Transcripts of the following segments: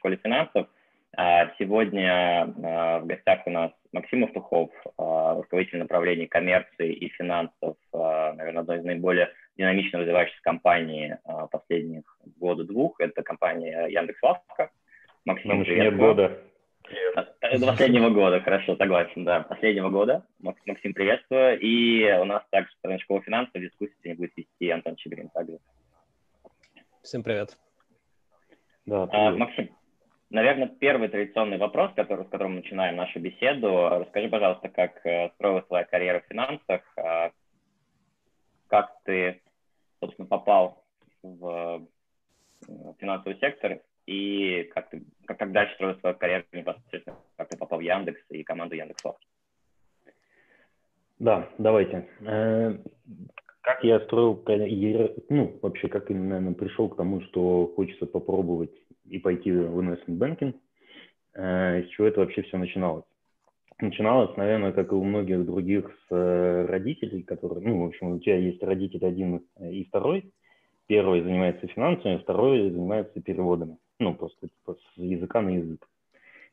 школе финансов. А, сегодня в гостях у нас Максим Автухов, руководитель направления коммерции и финансов, наверное, одной из наиболее динамично развивающихся компаний последних года-двух. Это компания Яндекс.Лавка. Максим, нет года. До последнего года, хорошо, согласен, да. Последнего года. Максим, приветствую. И у нас также про школу финансов дискуссии сегодня будет вести Антон Чебрин также. Всем привет. Да, а, Максим, наверное, первый традиционный вопрос, который, с которым мы начинаем нашу беседу. Расскажи, пожалуйста, как э, строилась твоя карьера в финансах, а, как ты, собственно, попал в э, финансовый сектор и как, ты, как, как дальше строил свою карьеру непосредственно, как ты попал в Яндекс и команду Яндекс.Софт? Да, давайте. Э, как я строил карьеру, ну, вообще, как именно, пришел к тому, что хочется попробовать и пойти в banking, э, с чего это вообще все начиналось? Начиналось, наверное, как и у многих других с э, родителей, которые, ну, в общем, у тебя есть родитель один и второй, первый занимается финансами, второй занимается переводами ну, просто типа, с языка на язык.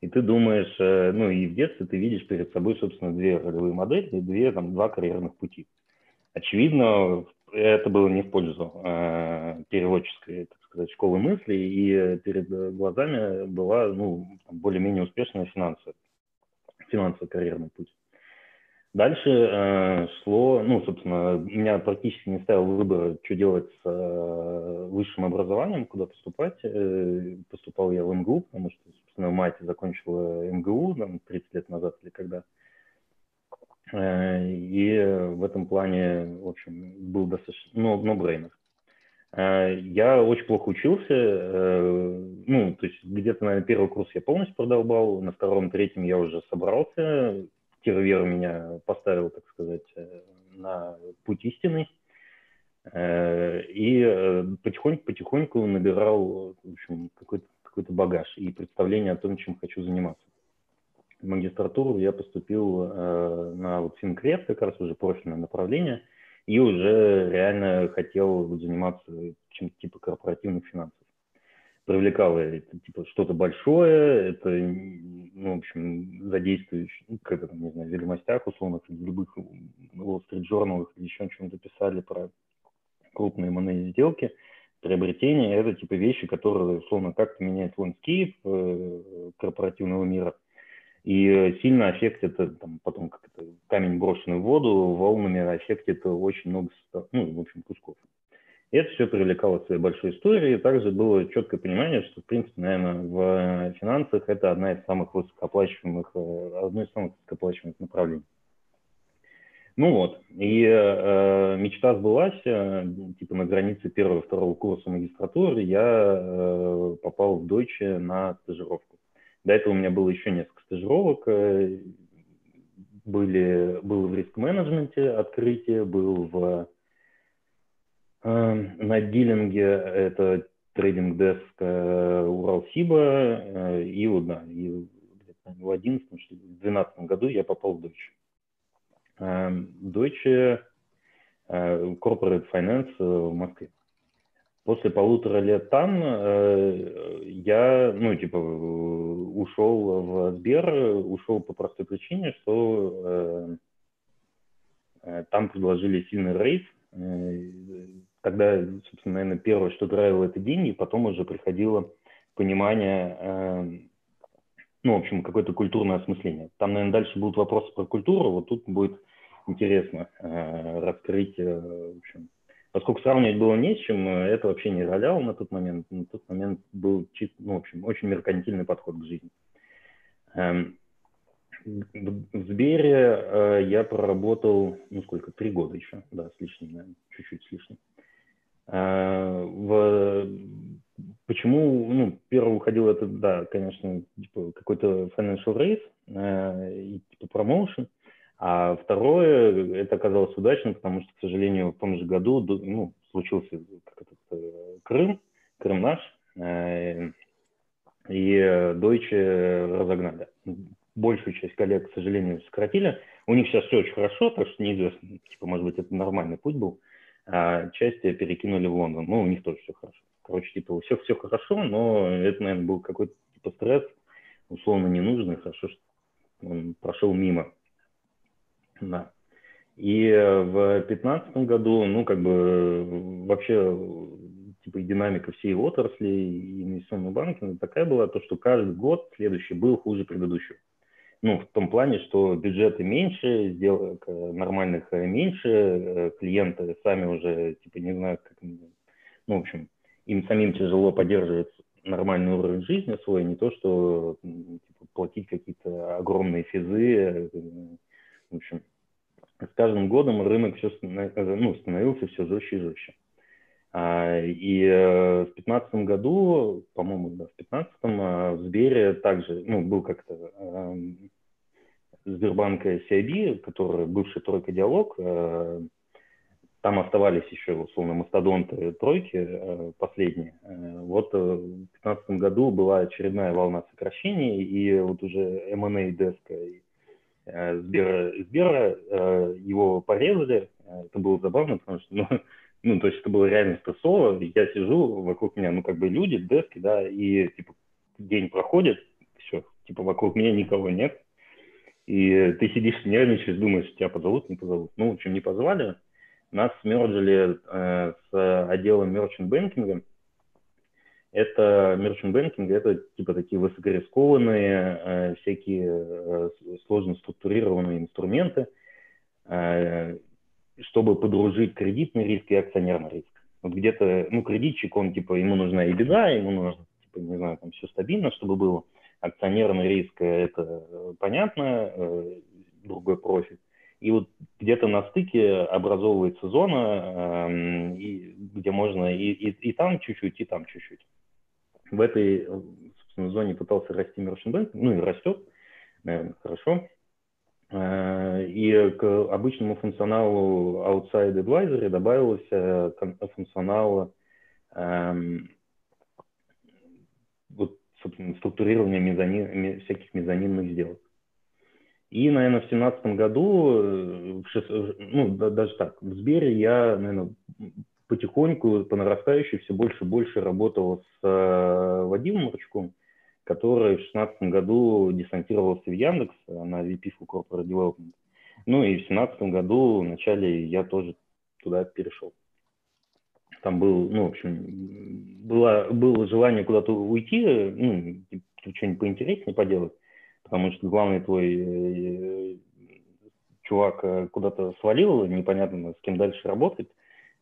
И ты думаешь, э, ну, и в детстве ты видишь перед собой, собственно, две ролевые модели, две, там, два карьерных пути. Очевидно, это было не в пользу э, переводческой, так сказать, школы мысли, и перед глазами была, ну, более-менее успешная финансовая, финансовый карьерный путь. Дальше э, шло, ну, собственно, меня практически не ставил выбор, что делать с э, высшим образованием, куда поступать. Э, поступал я в МГУ, потому что, собственно, мать закончила МГУ там, 30 лет назад или когда. Э, и в этом плане, в общем, был достаточно, ну, no брейнер. Э, я очень плохо учился, э, ну, то есть где-то, наверное, первый курс я полностью продолбал, на втором, третьем я уже собрался, Кировер меня поставил, так сказать, э, на путь истинный. Э, и потихоньку-потихоньку э, набирал в общем, какой-то какой багаж и представление о том, чем хочу заниматься. В магистратуру я поступил на вот финкред, как раз уже профильное направление, и уже реально хотел заниматься чем-то типа корпоративных финансов привлекало это типа что-то большое, это, ну, в общем, задействующее, ну, как это, не знаю, в ведомостях условных, в любых Wall или еще чем-то писали про крупные M&A сделки, приобретения, это типа вещи, которые, условно, как-то меняют landscape э, корпоративного мира. И сильно аффектит, это, там, потом как это, камень брошенный в воду, волнами аффектит очень много, ну, в общем, кусков. Это все привлекало своей большой историей. Также было четкое понимание, что, в принципе, наверное, в финансах это одна из самых высокооплачиваемых, э, одно из самых высокооплачиваемых направлений. Ну вот, и э, мечта сбылась, э, типа на границе первого и второго курса магистратуры я э, попал в Deutsche на стажировку. До этого у меня было еще несколько стажировок, э, были, было в риск-менеджменте открытие, был в Эм, на дилинге это трейдинг деск э, Уралсиба, э, и да, и в 11 что ли, в 12 году я попал в Deutsche. Эм, Deutsche э, Corporate Finance в Москве. После полутора лет там я, ну, типа, ушел в Сбер, ушел по простой причине, что там предложили сильный рейс, тогда, собственно, наверное, первое, что драйвило это деньги, потом уже приходило понимание, э, ну, в общем, какое-то культурное осмысление. Там, наверное, дальше будут вопросы про культуру, вот тут будет интересно э, раскрыть, э, в общем, поскольку сравнивать было не с чем, э, это вообще не роляло на тот момент, на тот момент был, ну, в общем, очень меркантильный подход к жизни. Эм, в Сбере э, я проработал, ну сколько, три года еще, да, с лишним, наверное, чуть-чуть с лишним. Э, в... Почему, ну, первый уходил это, да, конечно, типа какой-то financial race и типа промоушен, а второе, это оказалось удачным, потому что, к сожалению, в том же году, ну, случился как этот, э, Крым, Крым наш, э, и Deutsche разогнали. Большую часть коллег, к сожалению, сократили. У них сейчас все очень хорошо, так что неизвестно, типа, может быть, это нормальный путь был а часть перекинули в Лондон. Ну, у них тоже все хорошо. Короче, типа, все, все хорошо, но это, наверное, был какой-то типа стресс условно ненужный, хорошо, что он прошел мимо. Да. И в 2015 году, ну, как бы вообще типа динамика всей отрасли и инвестиционного банка такая была, то, что каждый год следующий был хуже предыдущего. Ну, в том плане, что бюджеты меньше, сделок э, нормальных э, меньше, э, клиенты сами уже, типа, не знают, как... Ну, в общем, им самим тяжело поддерживать нормальный уровень жизни свой, не то, что типа, платить какие-то огромные физы. В общем, с каждым годом рынок все ну, становился все жестче и жестче. А, и в 2015 году, по-моему, да, в 2015 а, в Сбере также, ну, был как-то Сбербанк CIB, который бывший тройка диалог, а, там оставались еще, условно, мастодонты тройки э, последние. Э, вот э, в 2015 году была очередная волна сокращений, и вот уже M&A деска Сбера, Сбера его порезали. Это было забавно, потому что, ну, ну, то есть это было реально стрессово. Я сижу, вокруг меня, ну, как бы люди, дески, да, и, типа, день проходит, все, типа, вокруг меня никого нет. И ты сидишь, нервничаешь, думаешь, тебя позовут, не позовут. Ну, в общем, не позвали нас смерджили э, с отделом merchant banking а. Это merchant banking, это типа такие высокорискованные, э, всякие э, сложно структурированные инструменты, э, чтобы подружить кредитный риск и акционерный риск. Вот где-то, ну, кредитчик, он типа, ему нужна EBITDA, ему нужно, типа, не знаю, там все стабильно, чтобы было. Акционерный риск, это понятно, другой профиль. И вот где-то на стыке образовывается зона, э, и, где можно и, и, и там чуть-чуть, и там чуть-чуть. В этой собственно, зоне пытался расти Bank, ну и растет, наверное, хорошо. Э, и к обычному функционалу Outside Advisory добавился э, функционал э, вот, структурирования мезонин, всяких мезонинных сделок. И, наверное, в семнадцатом году, э, э, ну, даже так, в Сбере я, наверное, потихоньку, по нарастающей, все больше и больше работал с э, Вадимом Рычком, который в шестнадцатом году десантировался в Яндекс на VP for Corporate Development. Ну и в семнадцатом году, в начале, я тоже туда перешел. Там был, ну, в общем, было, было желание куда-то уйти, ну, что-нибудь поинтереснее поделать потому что главный твой э, чувак э, куда-то свалил, непонятно, с кем дальше работать,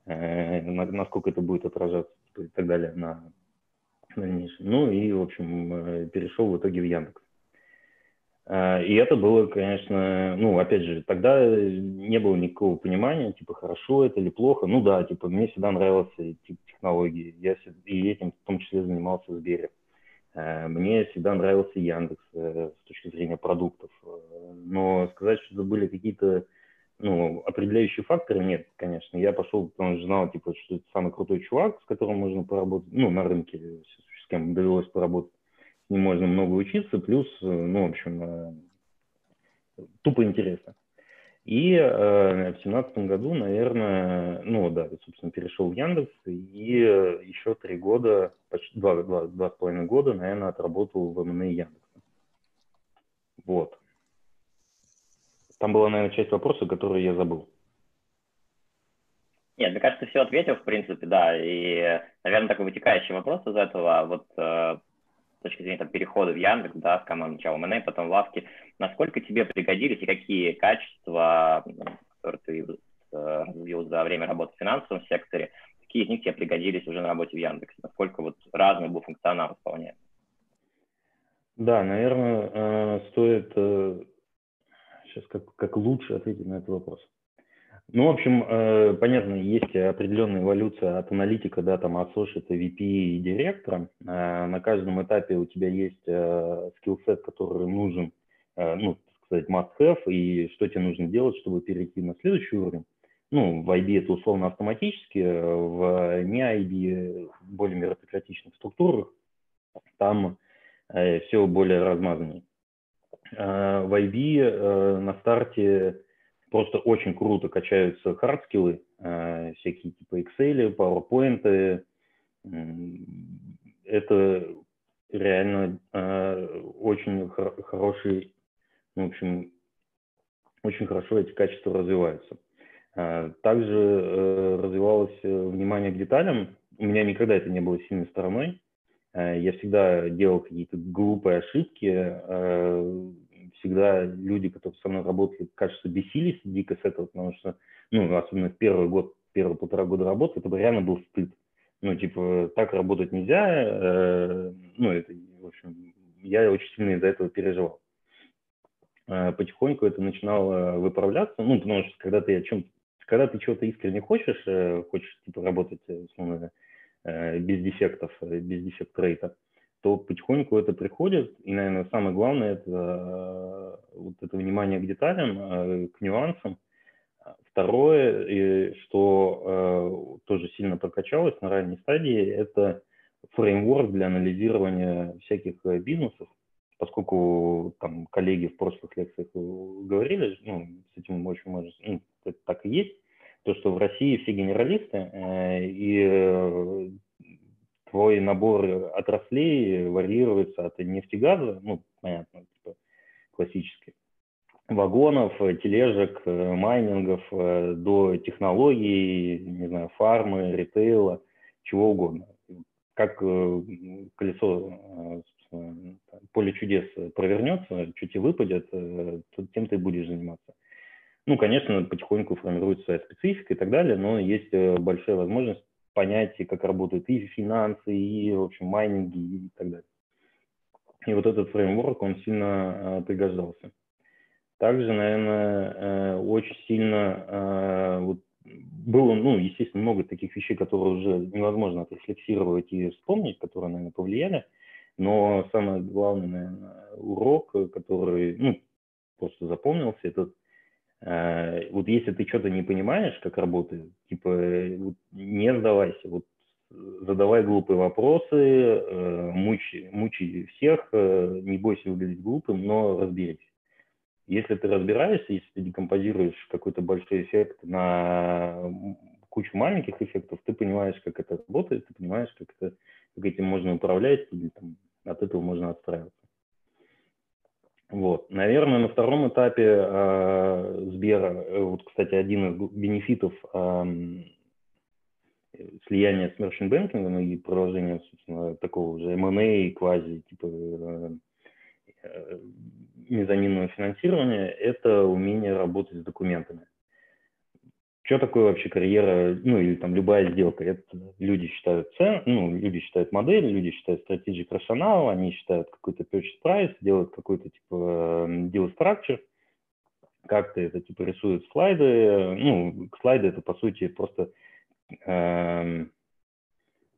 э, насколько это будет отражаться и так далее на дальнейшем. Ну и, в общем, перешел в итоге в Яндекс. И это было, конечно, ну, опять же, тогда не было никакого понимания, типа, хорошо это или плохо. Ну да, типа, мне всегда нравилась типа, технологии, я и этим в том числе занимался в Сбере. Мне всегда нравился Яндекс э, с точки зрения продуктов. Э, но сказать, что это были какие-то ну, определяющие факторы, нет, конечно. Я пошел, потому что знал, типа, что это самый крутой чувак, с которым можно поработать, ну, на рынке, с кем довелось поработать. С ним можно много учиться, плюс, ну, в общем, тупо интересно. И э, в семнадцатом году, наверное, ну да, собственно, перешел в Яндекс, и э, еще три года, почти два, два, два с половиной года, наверное, отработал в МН Яндекса. Вот. Там была, наверное, часть вопроса, которую я забыл. Нет, мне кажется, все ответил, в принципе, да. И, наверное, такой вытекающий вопрос из этого. Вот э, точки зрения там, перехода в Яндекс, да, с команд сначала МН, потом Лавки, насколько тебе пригодились и какие качества, которые ты э, развил за время работы в финансовом секторе, какие из них тебе пригодились уже на работе в Яндексе, насколько вот разный был функционал исполняем? Да, наверное, э, стоит сейчас э, как, как лучше ответить на этот вопрос. Ну, в общем, э, понятно, есть определенная эволюция от аналитика, да, там, от associate, VP и директора. Э, на каждом этапе у тебя есть э, скиллсет, который нужен, ну, так сказать, must-have, и что тебе нужно делать, чтобы перейти на следующий уровень. Ну, в IB это условно автоматически, в не IB, более мероприятичных структурах, там все более размазаннее. В IB на старте просто очень круто качаются хардскиллы, э, всякие типа Excel, PowerPoint. Это реально э, очень хор- хороший, ну, в общем, очень хорошо эти качества развиваются. Э, также э, развивалось э, внимание к деталям. У меня никогда это не было сильной стороной. Э, я всегда делал какие-то глупые ошибки. Э, всегда люди, которые со мной работали, кажется, бесились дико с этого, потому что, ну, особенно в первый год, первые полтора года работы, это реально был стыд. Ну, типа, так работать нельзя. Э, ну, это, в общем, я очень сильно из-за этого переживал. Э, потихоньку это начинало выправляться, ну, потому что когда ты о чем когда ты чего-то искренне хочешь, э, хочешь, типа, работать, условно, без дефектов, без дефект рейта, то потихоньку это приходит. И, наверное, самое главное – это вот это внимание к деталям, к нюансам, Второе, что э, тоже сильно прокачалось на ранней стадии, это фреймворк для анализирования всяких э, бизнесов, поскольку там коллеги в прошлых лекциях говорили, ну, с этим очень может, ну, это так и есть, то, что в России все генералисты, э, и твой набор отраслей варьируется от нефтегаза, ну, понятно, типа классический, вагонов, э, тележек, э, майнингов э, до технологий, не знаю, фармы, ритейла, чего угодно. Как колесо поле чудес провернется, чуть и выпадет, тем ты будешь заниматься. Ну, конечно, потихоньку формируется своя специфика и так далее, но есть большая возможность понять, как работают и финансы, и, в общем, майнинги и так далее. И вот этот фреймворк, он сильно пригождался. Также, наверное, э, очень сильно э, вот, было, ну, естественно, много таких вещей, которые уже невозможно отрефлексировать и вспомнить, которые, наверное, повлияли. Но самый главный, наверное, урок, который, ну, просто запомнился, это э, вот если ты что-то не понимаешь, как работает, типа, вот, не сдавайся, вот задавай глупые вопросы, э, мучи, мучи всех, э, не бойся выглядеть глупым, но разберись. Если ты разбираешься, если ты декомпозируешь какой-то большой эффект на кучу маленьких эффектов, ты понимаешь, как это работает, ты понимаешь, как, это, как этим можно управлять, или там, от этого можно отстраиваться. Вот. Наверное, на втором этапе э, Сбера, вот, кстати, один из бенефитов э, слияния с Merchant Banking и продолжения, собственно, такого же M&A квази, типа э, э мезонинного финансирования – это умение работать с документами. Что такое вообще карьера, ну или там любая сделка? Это люди считают цен, ну люди считают модель, люди считают strategic rationale, они считают какой-то purchase price, делают какой-то типа deal structure, как-то это типа рисуют слайды. Ну, слайды это по сути просто э,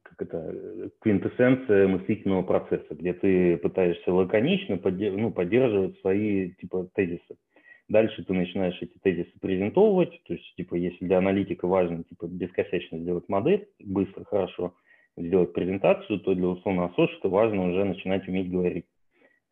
как это, квинтэссенция мыслительного процесса, где ты пытаешься лаконично поддерж, ну, поддерживать свои типа тезисы. Дальше ты начинаешь эти тезисы презентовывать, то есть, типа, если для аналитика важно, типа, бескосячно сделать модель, быстро, хорошо сделать презентацию, то для условного associate важно уже начинать уметь говорить.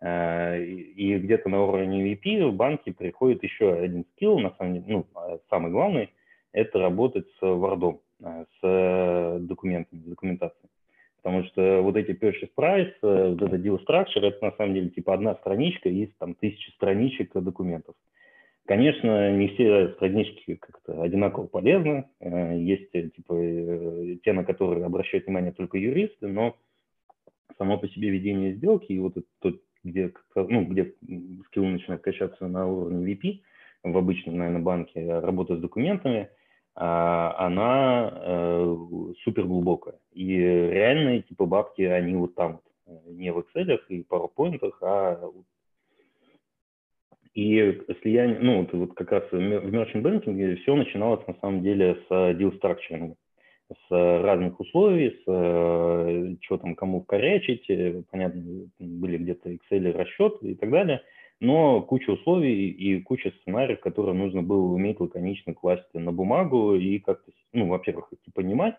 Э, и где-то на уровне VP в банке приходит еще один скилл, на самом деле, ну, а самый главный, это работать с Word. Э, с э, документами, с документацией. Потому что вот эти purchase price, вот это deal structure, это на самом деле типа одна страничка из там тысячи страничек документов. Конечно, не все странички как-то одинаково полезны. Есть типа те, на которые обращают внимание только юристы, но само по себе ведение сделки и вот это, где, ну, где скилл начинает качаться на уровне VP, в обычном, наверное, банке, работа с документами – а, она э, супер глубокая. И реальные типа бабки, они вот там, э, не в Excel и PowerPoint, а и слияние, ну, вот, вот как раз в merchant banking все начиналось на самом деле с deal structuring, с разных условий, с э, что там кому вкорячить, понятно, были где-то Excel расчеты и так далее – но куча условий и куча сценариев, которые нужно было уметь лаконично класть на бумагу и как-то, ну, во-первых, понимать,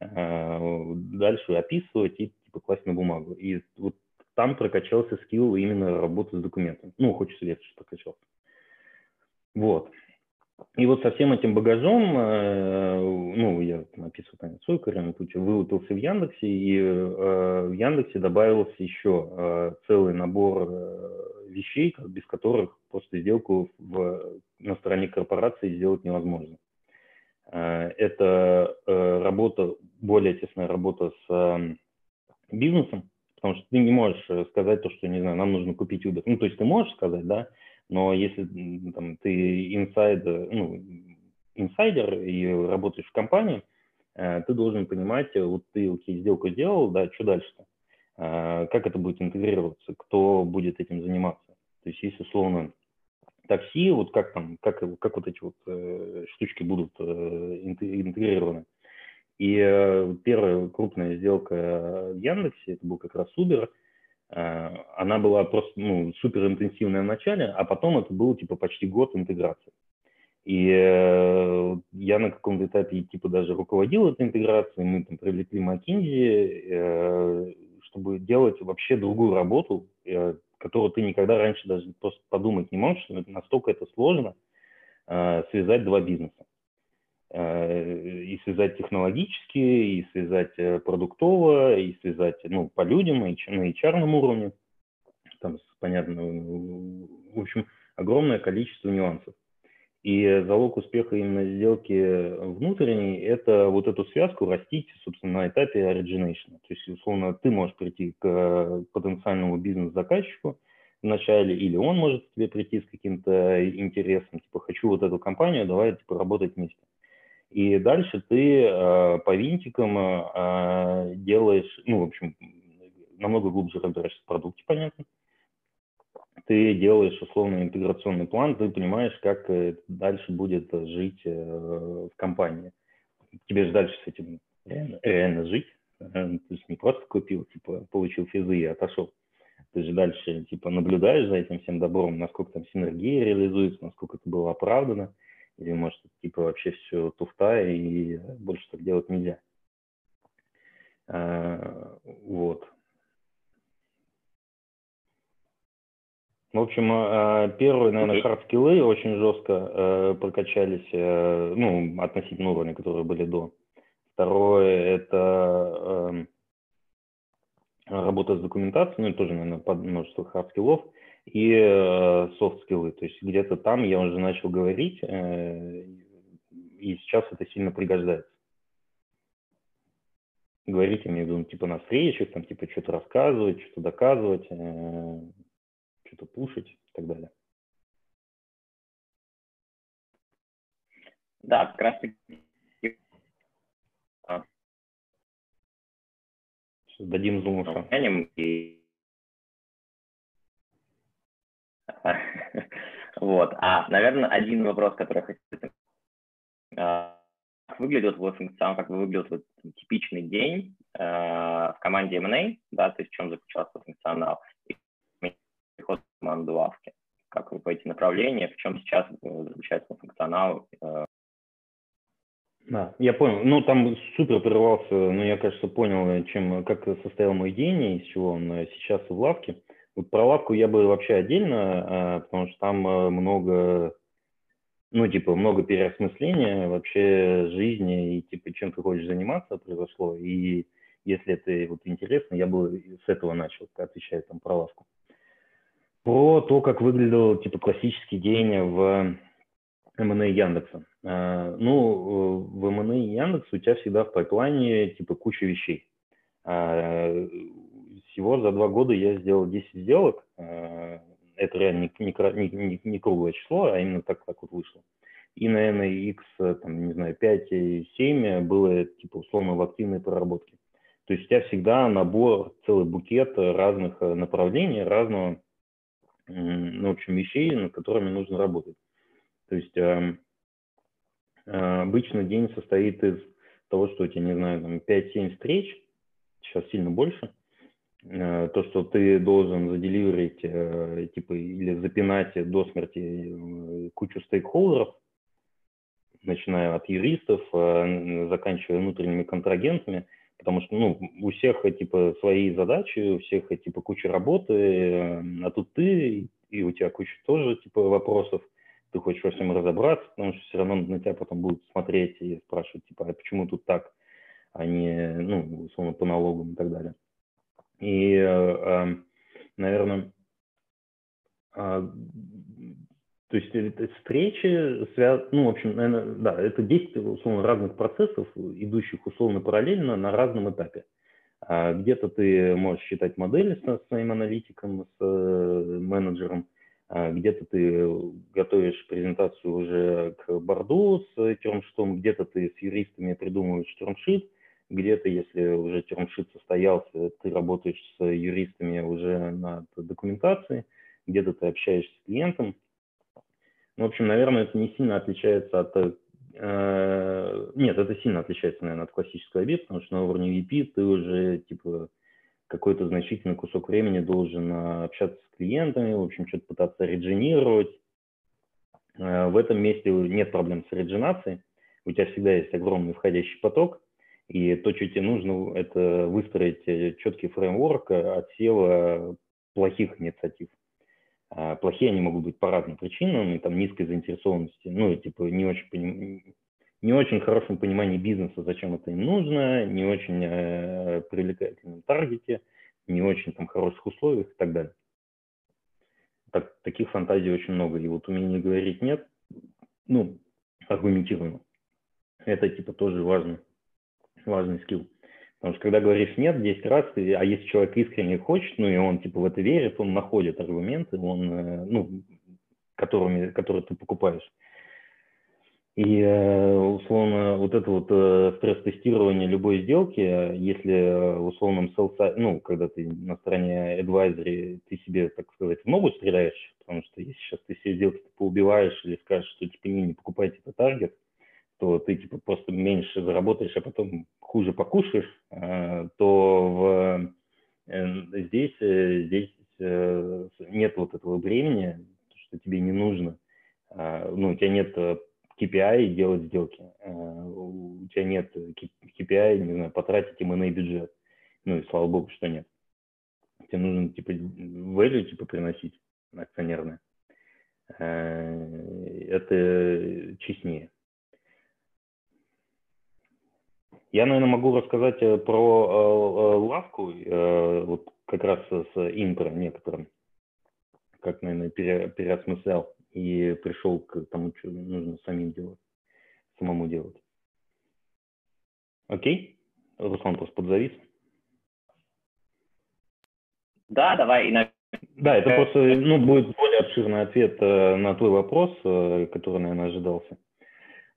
дальше описывать и типа класть на бумагу. И вот там прокачался скилл именно работы с документом. Ну, хочется верить, что прокачался. Вот. И вот со всем этим багажом, э, ну, я описываю, понятно, свой карьерный путь, вылупился в Яндексе, и э, в Яндексе добавился еще э, целый набор вещей, без которых просто сделку в, на стороне корпорации сделать невозможно. Это работа, более тесная работа с бизнесом, потому что ты не можешь сказать то, что, не знаю, нам нужно купить Uber. Ну, то есть ты можешь сказать, да, но если там, ты инсайдер, ну, инсайдер и работаешь в компании, э, ты должен понимать, вот ты окей, сделку сделал, да, что дальше-то? Э, как это будет интегрироваться, кто будет этим заниматься? То есть, если условно такси, вот как там, как, как вот эти вот э, штучки будут интегрированы. И первая крупная сделка в Яндексе, это был как раз Uber – Э, она была просто ну, супер интенсивная в начале, а потом это был типа почти год интеграции. И э, я на каком-то этапе типа даже руководил этой интеграцией, мы там привлекли McKinsey, э, чтобы делать вообще другую работу, э, которую ты никогда раньше даже просто подумать не можешь, настолько это сложно э, связать два бизнеса. Э, и связать технологически, и связать э, продуктово, и связать ну, по людям, и на HR уровне. Там, понятно, в общем, огромное количество нюансов. И залог успеха именно сделки внутренней – это вот эту связку растить, собственно, на этапе origination. То есть, условно, ты можешь прийти к потенциальному бизнес-заказчику вначале, или он может к тебе прийти с каким-то интересом, типа, хочу вот эту компанию, давай, типа, работать вместе. И дальше ты э, по винтикам э, делаешь, ну, в общем, намного глубже разбираешься в продукте, понятно. Ты делаешь условно интеграционный план, ты понимаешь, как дальше будет жить э, в компании. Тебе же дальше с этим реально, реально жить. Э, ты же не просто купил, типа, получил физы и отошел. Ты же дальше, типа, наблюдаешь за этим всем добром, насколько там синергия реализуется, насколько это было оправдано или может типа вообще все туфта и больше так делать нельзя. А, вот. В общем, а, первые, наверное, хард-скиллы очень жестко э, прокачались, э, ну, относительно уровня, которые были до. Второе – это эм, работа с документацией, ну, тоже, наверное, под множество хард-скиллов и софт-скиллы. Э, То есть где-то там я уже начал говорить, э, и сейчас это сильно пригождается. Говорить, я имею в виду, типа на встречах, там, типа что-то рассказывать, что-то доказывать, э, что-то пушить и так далее. Да, как раз таки дадим зуму. И Вот. А, наверное, один вопрос, который я хотел... А, как выглядит твой функционал, как выглядит вот типичный день э, в команде M&A, да, то есть в чем заключался функционал, и переход в команду лавки, как вы по этим направлениям, в чем сейчас э, заключается функционал э, да, я понял. Ну, там супер прервался, но я, кажется, понял, чем, как состоял мой день и из чего он сейчас в лавке. Вот про лавку я бы вообще отдельно, а, потому что там э, много, ну, типа, много переосмысления вообще жизни и, типа, чем ты хочешь заниматься произошло. И если это вот интересно, я бы с этого начал, отвечая там про лавку. Про то, как выглядел, типа, классический день в МНА Яндекса. А, ну, в МНА Яндекс у тебя всегда в пайплайне, типа, куча вещей а, всего за два года я сделал 10 сделок. Э, это реально не, не, не, не круглое число, а именно так, так вот вышло. И, наверное, X, там, не знаю, 5 и 7 было, типа, условно, в активной проработке. То есть у тебя всегда набор, целый букет разных э, направлений, разного, ну, в общем, вещей, над которыми нужно работать. То есть э, обычно день состоит из того, что у тебя, не знаю, там 5-7 встреч, сейчас сильно больше – Э, то, что ты должен заделиверить, э, типа, или запинать до смерти э, кучу стейкхолдеров, начиная от юристов, заканчивая внутренними контрагентами, потому что, ну, у всех, типа, свои задачи, у всех, типа, куча работы, а тут ты, и у тебя куча тоже, типа, вопросов, ты хочешь во всем разобраться, потому что все равно на тебя потом будут смотреть и спрашивать, типа, а почему тут так, а не, ну, условно, по налогам и так далее. И, э, наверное, а, то есть это встречи, связ... ну, в общем, наверное, да, это действие, условно, разных процессов, идущих условно параллельно на разном этапе. А где-то ты можешь считать модели с своим аналитиком, с э, менеджером, а где-то ты готовишь презентацию уже к борду с термшитом, где-то ты с юристами придумываешь термшит, где-то, если уже термшит состоялся, ты работаешь с юристами уже над документацией, где-то ты общаешься с клиентом. Ну, в общем, наверное, это не сильно отличается от... Э, нет, это сильно отличается, наверное, от классического IB, потому что на уровне VP ты уже, типа, какой-то значительный кусок времени должен э, общаться с клиентами, в общем, что-то пытаться редженировать. Э, в этом месте нет проблем с редженацией. У тебя всегда есть огромный входящий поток, и то, что тебе нужно, это выстроить э, четкий фреймворк отсева плохих инициатив. А, плохие они могут быть по разным причинам, там низкой заинтересованности, ну, типа не очень, поним... не очень хорошем понимании бизнеса, зачем это им нужно, не очень э, привлекательном таргете, не очень там хороших условиях и так далее. Так, таких фантазий очень много, и вот умение говорить нет, ну, аргументированно. Это типа тоже важный, важный скилл. Потому что когда говоришь нет 10 раз, ты, а если человек искренне хочет, ну и он типа в это верит, он находит аргументы, он, э, ну, которыми, которые ты покупаешь. И э, условно вот это вот э, стресс-тестирование любой сделки, если условном sell ну, когда ты на стороне advisory, ты себе, так сказать, в ногу стреляешь, потому что если сейчас ты все сделки поубиваешь или скажешь, что типа не, не покупайте этот таргет, то ты типа просто меньше заработаешь, а потом хуже покушаешь, э, то в, э, здесь, э, здесь нет вот этого времени, что тебе не нужно. Ну, у тебя нет KPI делать сделки. У тебя нет KPI, не знаю, потратить M&A бюджет. Ну и слава богу, что нет. Тебе нужно типа value типа приносить акционерное. Это честнее. Я, наверное, могу рассказать э, про э, э, лавку, вот как раз с импро некоторым, как, наверное, пере, переосмыслял и пришел к тому, что нужно самим делать, самому делать. Окей? Руслан просто подзавис. Да, давай. И Да, это просто ну, будет более обширный ответ на твой вопрос, который, наверное, ожидался.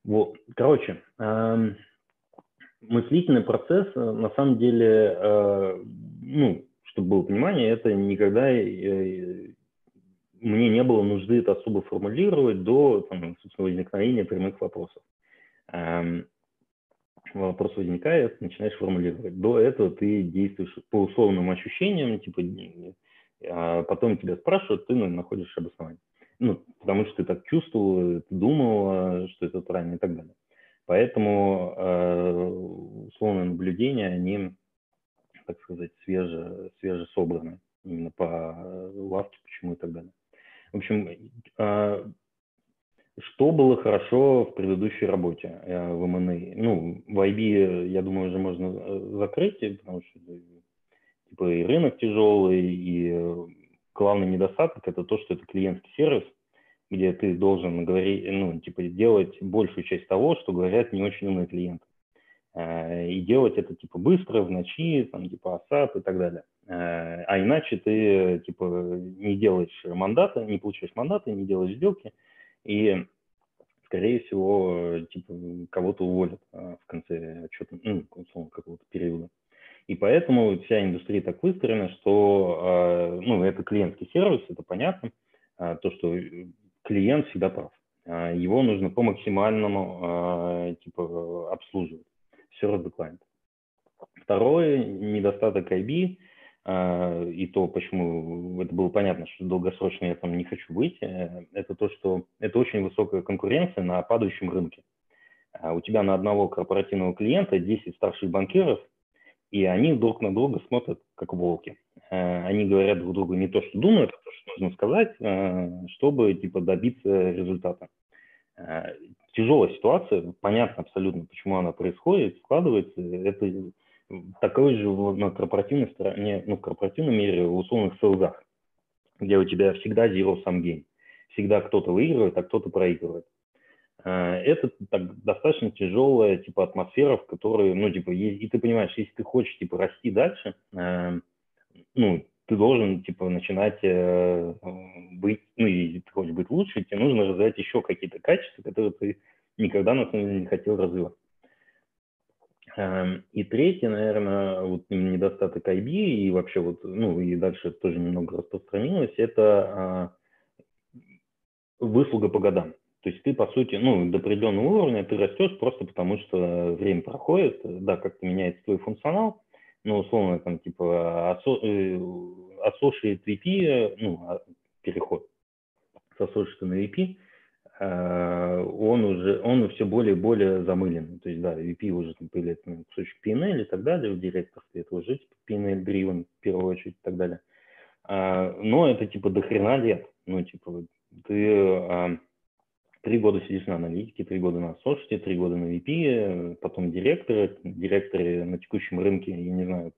Вот. Короче, эм, мыслительный процесс, э, на самом деле, э, ну, чтобы было понимание, это никогда э, мне не было нужды это особо формулировать до там, собственно, возникновения прямых вопросов. Эм, вопрос возникает, начинаешь формулировать. До этого ты действуешь по условным ощущениям, типа, а потом тебя спрашивают, ты находишь обоснование. Ну, потому что ты так чувствовал, ты думал, что это правильно и так далее. Поэтому э, условные наблюдения, они, так сказать, свеже, свеже собраны именно по э, лавке, почему и так далее. В общем, э, что было хорошо в предыдущей работе в M&A? Ну, в IB, я думаю, уже можно закрыть, потому что типа и рынок тяжелый, и главный недостаток – это то, что это клиентский сервис, где ты должен говорить, ну, типа, делать большую часть того, что говорят не очень умные клиенты. Э, и делать это, типа, быстро, в ночи, там, типа, ASAP и так далее. Э, а иначе ты, типа, не делаешь мандата, не получаешь мандаты, не делаешь сделки, и, скорее всего, типа, кого-то уволят э, в конце отчета, ну, какого-то периода. И поэтому вся индустрия так выстроена, что, ну, это клиентский сервис, это понятно, то, что клиент всегда прав. А, его нужно по максимальному а, типа, обслуживать. Все the client. Второй недостаток IB, а, и то, почему это было понятно, что долгосрочно я там не хочу быть, э, это то, что это очень высокая конкуренция на падающем рынке. У тебя на одного корпоративного клиента 10 старших банкиров, и они друг на друга смотрят как волки. Э, они говорят друг другу не то, что думают, а то, что нужно сказать, э, чтобы типа добиться результата. Тяжелая ситуация, понятно абсолютно, почему она происходит, складывается. Это такой же на корпоративной стороне, ну, в корпоративном мире в условных селзах, где у тебя всегда zero sum game. Всегда кто-то выигрывает, а кто-то проигрывает. Э, это так, достаточно тяжелая типа атмосфера, в которой, ну, типа, и, ты понимаешь, если ты хочешь, типа, расти дальше, э, ну, ты должен, типа, начинать э, быть, ну, и ты хочешь быть лучше, тебе нужно развивать еще какие-то качества, которые ты никогда, на самом деле, не хотел развивать. Эм, и третье, наверное, вот недостаток IB, и вообще вот, ну, и дальше тоже немного распространилось, это выслуга по годам. То есть ты, по сути, ну, до определенного уровня ты растешь просто потому, что время проходит, да, как-то меняется твой функционал, ну, условно, там, типа, э, associate VP, ну, а, переход с associate на VP, э, он уже, он все более и более замылен. То есть, да, VP уже там появляется ну, кусочек PNL и так далее, в директорстве это уже типа PNL driven в первую очередь и так далее. А, но это типа до хрена лет. Ну, типа, ты а, Три года сидишь на аналитике, три года на сошите, три года на VP, потом директоры. Директоры на текущем рынке, я не знаю,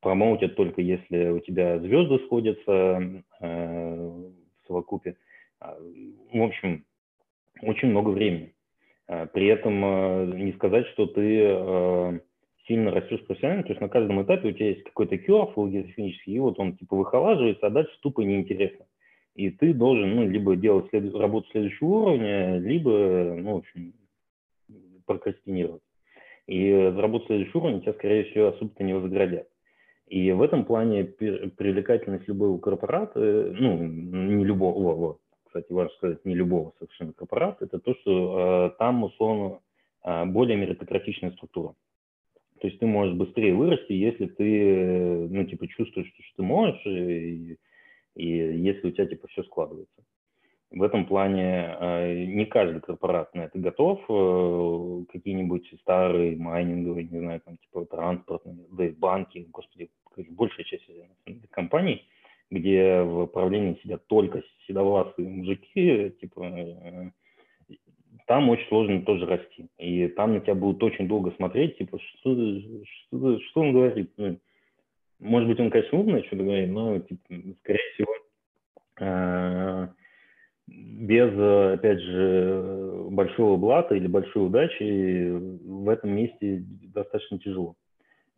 промоутят только если у тебя звезды сходятся э, в совокупе. А, в общем, очень много времени. А, при этом э, не сказать, что ты э, сильно растешь профессионально, то есть на каждом этапе у тебя есть какой-то QA логотехнический, и вот он типа выхолаживается, а дальше тупо неинтересно и ты должен ну, либо делать след... работу следующего уровня, либо, ну, в общем, прокрастинировать. И за работу следующего уровня тебя, скорее всего, особо-то не вознаградят. И в этом плане привлекательность любого корпората, ну, не любого, вот, кстати, важно сказать, не любого совершенно корпората, это то, что э, там, условно, э, более меритократичная структура. То есть ты можешь быстрее вырасти, если ты, ну, типа, чувствуешь, что ты можешь, и, и если у тебя типа все складывается. В этом плане э, не каждый корпорат на это готов. Э, какие-нибудь старые майнинговые, не знаю, там типа транспортные, да и банки, господи, большая часть компаний, где в правлении сидят только седовласые мужики, типа, э, там очень сложно тоже расти. И там на тебя будут очень долго смотреть, типа, что, что, что он говорит. Ну, может быть, он, конечно, умный, что-то говорит, но, типа, скорее всего, э, без, опять же, большого блата или большой удачи в этом месте достаточно тяжело.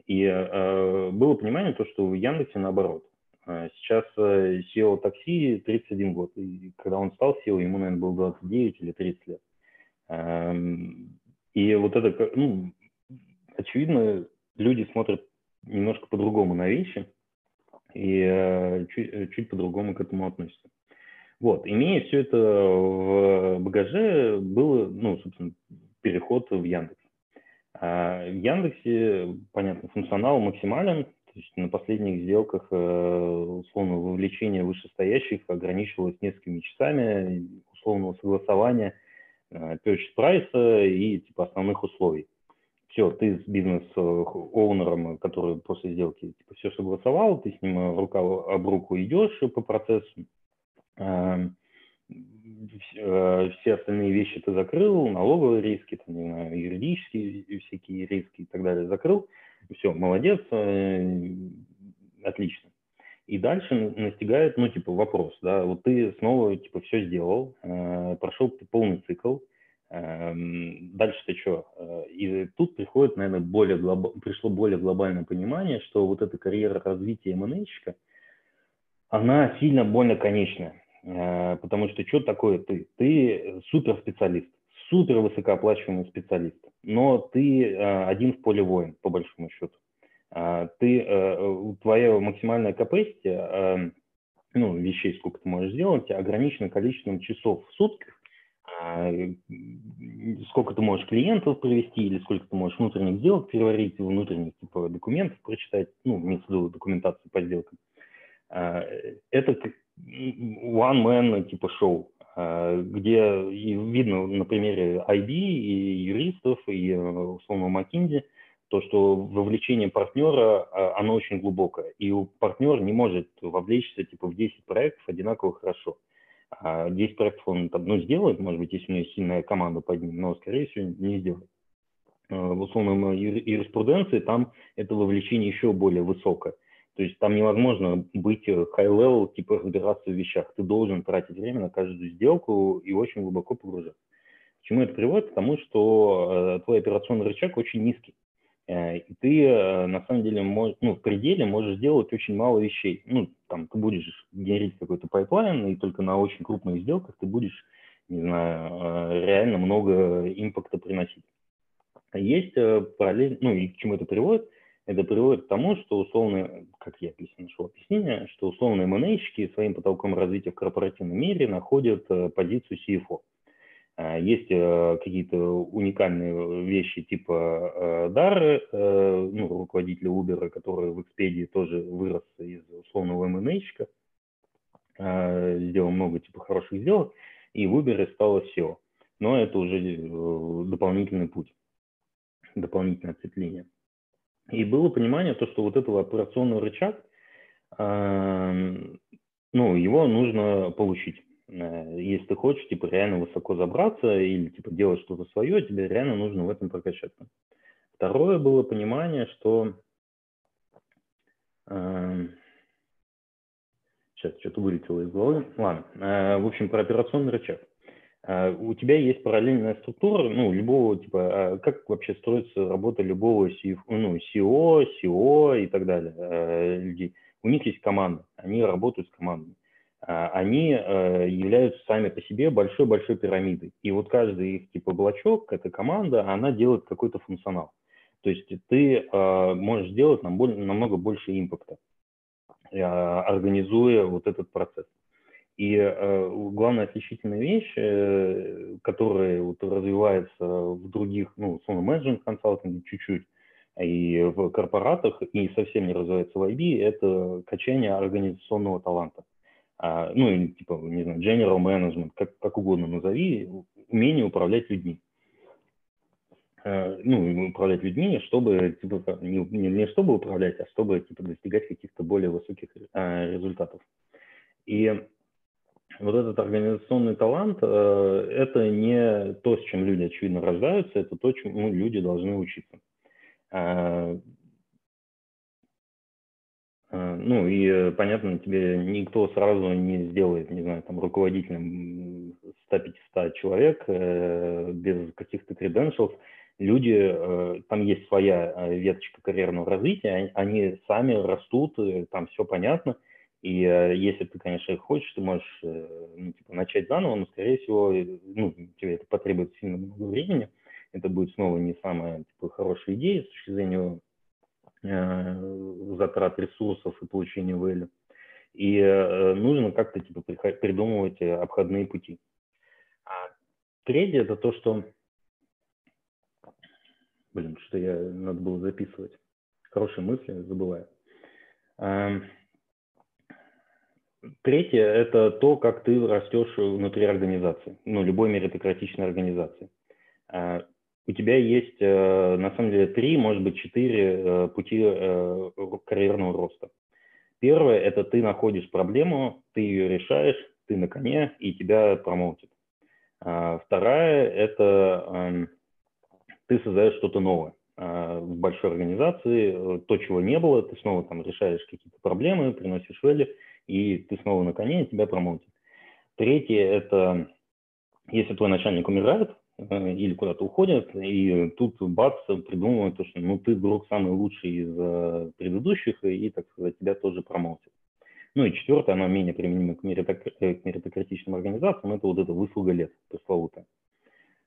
И э, было понимание то, что в Яндексе наоборот. Э, сейчас SEO такси 31 год, и когда он стал SEO, ему, наверное, было 29 или 30 лет. Эм, и вот это, ну, очевидно, люди смотрят немножко по-другому на вещи и э, чуть, э, чуть по-другому к этому относятся. Вот, имея все это в багаже, был, ну, собственно, переход в Яндекс. А в Яндексе, понятно, функционал максимален, то есть на последних сделках, э, условно, вовлечение вышестоящих ограничивалось несколькими часами условного согласования purchase прайса и типа основных условий все, ты с бизнес-оунером, который после сделки типа, все согласовал, ты с ним рука об руку идешь по процессу, эм, э, все остальные вещи ты закрыл, налоговые риски, там, не знаю, юридические всякие риски и так далее закрыл, все, молодец, э, отлично. И дальше настигает, ну, типа, вопрос, да, вот ты снова, типа, все сделал, э, прошел полный цикл, дальше-то что? Э, и тут приходит, наверное, более глоб... пришло более глобальное понимание, что вот эта карьера развития МНХщика, она сильно больно конечная. Э, потому что что такое ты? Ты суперспециалист, супер высокооплачиваемый специалист, но ты э, один в поле воин, по большому счету. Ты, твоя максимальная capacity, ну, вещей, сколько ты можешь сделать, ограничено количеством часов в сутках, сколько ты можешь клиентов привести или сколько ты можешь внутренних сделок переварить, внутренних типа документов прочитать, ну, имеется в виду документацию по сделкам. А, это one-man типа шоу, а, где видно на примере IB и юристов, и условно McKinsey, то, что вовлечение партнера, оно очень глубокое, и партнер не может вовлечься типа в 10 проектов одинаково хорошо. А 10 проектов он там, ну, сделает, может быть, если у него сильная команда под ним, но, скорее всего, не сделает. В условном юриспруденции там это вовлечение еще более высокое. То есть там невозможно быть high-level, типа разбираться в вещах. Ты должен тратить время на каждую сделку и очень глубоко погружаться. К чему это приводит? К тому, что э, твой операционный рычаг очень низкий. Э, и ты э, на самом деле можешь, ну, в пределе можешь сделать очень мало вещей. Ну, там ты будешь генерить какой-то pipeline, и только на очень крупных сделках ты будешь, не знаю, реально много импакта приносить. Есть параллель, ну и к чему это приводит? Это приводит к тому, что условно, как я нашел объяснение, что условные МНХки своим потолком развития в корпоративном мире находят позицию CFO. А, есть э, какие-то уникальные вещи типа э, Дары, э, ну, руководителя Uber, который в Expedia тоже вырос из условного МНХ, сделал много типа хороших сделок, и в Uber стало SEO. Но это уже дополнительный путь, дополнительное отцепление. И было понимание, то, что вот этого операционного рычаг, ну, его нужно получить. Э, если ты хочешь, типа, реально высоко забраться или, типа, делать что-то свое, тебе реально нужно в этом прокачаться. Второе было понимание, что... Сейчас, что-то вылетело из головы. Ладно. Э, в общем, про операционный рычаг. Э, у тебя есть параллельная структура, ну, любого, типа, как вообще строится работа любого CFO, ну, CEO, CEO и так далее людей. У них есть команда, они работают с командами. А, они э, являются сами по себе большой-большой пирамидой. И вот каждый их типа блочок, эта команда, она делает какой-то функционал. То есть ты э, можешь сделать намного больше импакта, э, организуя вот этот процесс. И главная отличительная вещь, которая вот развивается в других, ну, условно, менеджмент консалтинге чуть-чуть, и в корпоратах, и совсем не развивается в IB, это качание организационного таланта. А, ну, типа, не знаю, general management, как, как угодно назови, умение управлять людьми. А, ну, управлять людьми, чтобы, типа, не, не чтобы управлять, а чтобы, типа, достигать каких-то более высоких а, результатов. И вот этот организационный талант э, – это не то, с чем люди, очевидно, рождаются, это то, чему люди должны учиться. Ну и э, понятно, тебе никто сразу не сделает, не знаю, там руководителем 100-500 человек э, без каких-то credentials. Люди, э, там есть своя веточка карьерного развития, они сами растут, там все понятно. И если ты, конечно, хочешь, ты можешь ну, типа, начать заново, но, скорее всего, ну, тебе это потребует сильно много времени. Это будет снова не самая типа, хорошая идея с точки зрения Э, затрат ресурсов и получения value. И э, нужно как-то типа придумывать э, обходные пути. А третье это то, что... Блин, что я надо было записывать. Хорошие мысли, забываю. Эм, третье – это то, как ты растешь внутри организации, ну, любой меритократичной организации у тебя есть э, на самом деле три, может быть, четыре э, пути э, карьерного роста. Первое – это ты находишь проблему, ты ее решаешь, ты на коне, и тебя промоутят. А, вторая – это эм, ты создаешь что-то новое в большой организации, то, чего не было, ты снова там решаешь какие-то проблемы, приносишь value, и ты снова на коне, и тебя промоутят. Третье – это если твой начальник умирает, или куда-то уходят, и тут бац, придумывают, что ну ты вдруг самый лучший из э, предыдущих, и, так сказать, тебя тоже промоутят. Ну и четвертое, оно менее применимо к, мериток... Э, к меритократичным организациям, это вот эта выслуга лет пресловутая.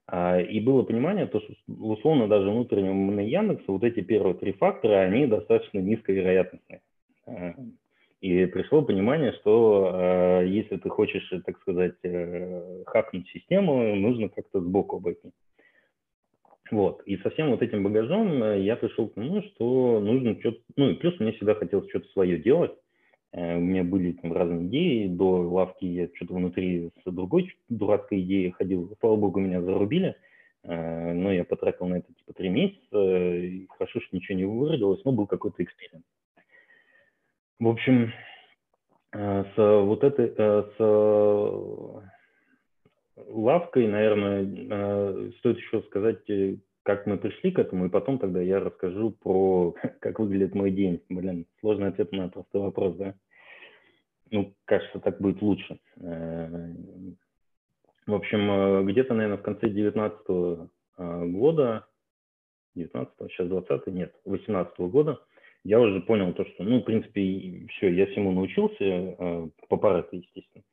А, и было понимание, то, что условно даже внутреннего Яндекса вот эти первые три фактора, они достаточно низковероятностные. И пришло понимание, что э, если ты хочешь, так сказать, э, хакнуть систему, нужно как-то сбоку обойти. Вот. И со всем вот этим багажом э, я пришел к тому, что нужно что-то... Ну и плюс мне всегда хотелось что-то свое делать. Э, у меня были там разные идеи. До лавки я что-то внутри с другой дурацкой идеей ходил. Слава богу, меня зарубили. Э, но я потратил на это типа три месяца. И хорошо, что ничего не выродилось, но был какой-то эксперимент. В общем, С вот этой, с лавкой, наверное, стоит еще сказать, как мы пришли к этому, и потом тогда я расскажу про, как выглядит мой день. Блин, сложный ответ на простой вопрос, да? Ну, кажется, так будет лучше. Э, в общем, э, где-то, наверное, в конце 19 э, года, 19 сейчас 20 нет, 18 года, я уже понял то, что, ну, в принципе, все, я всему научился, по Парету, естественно.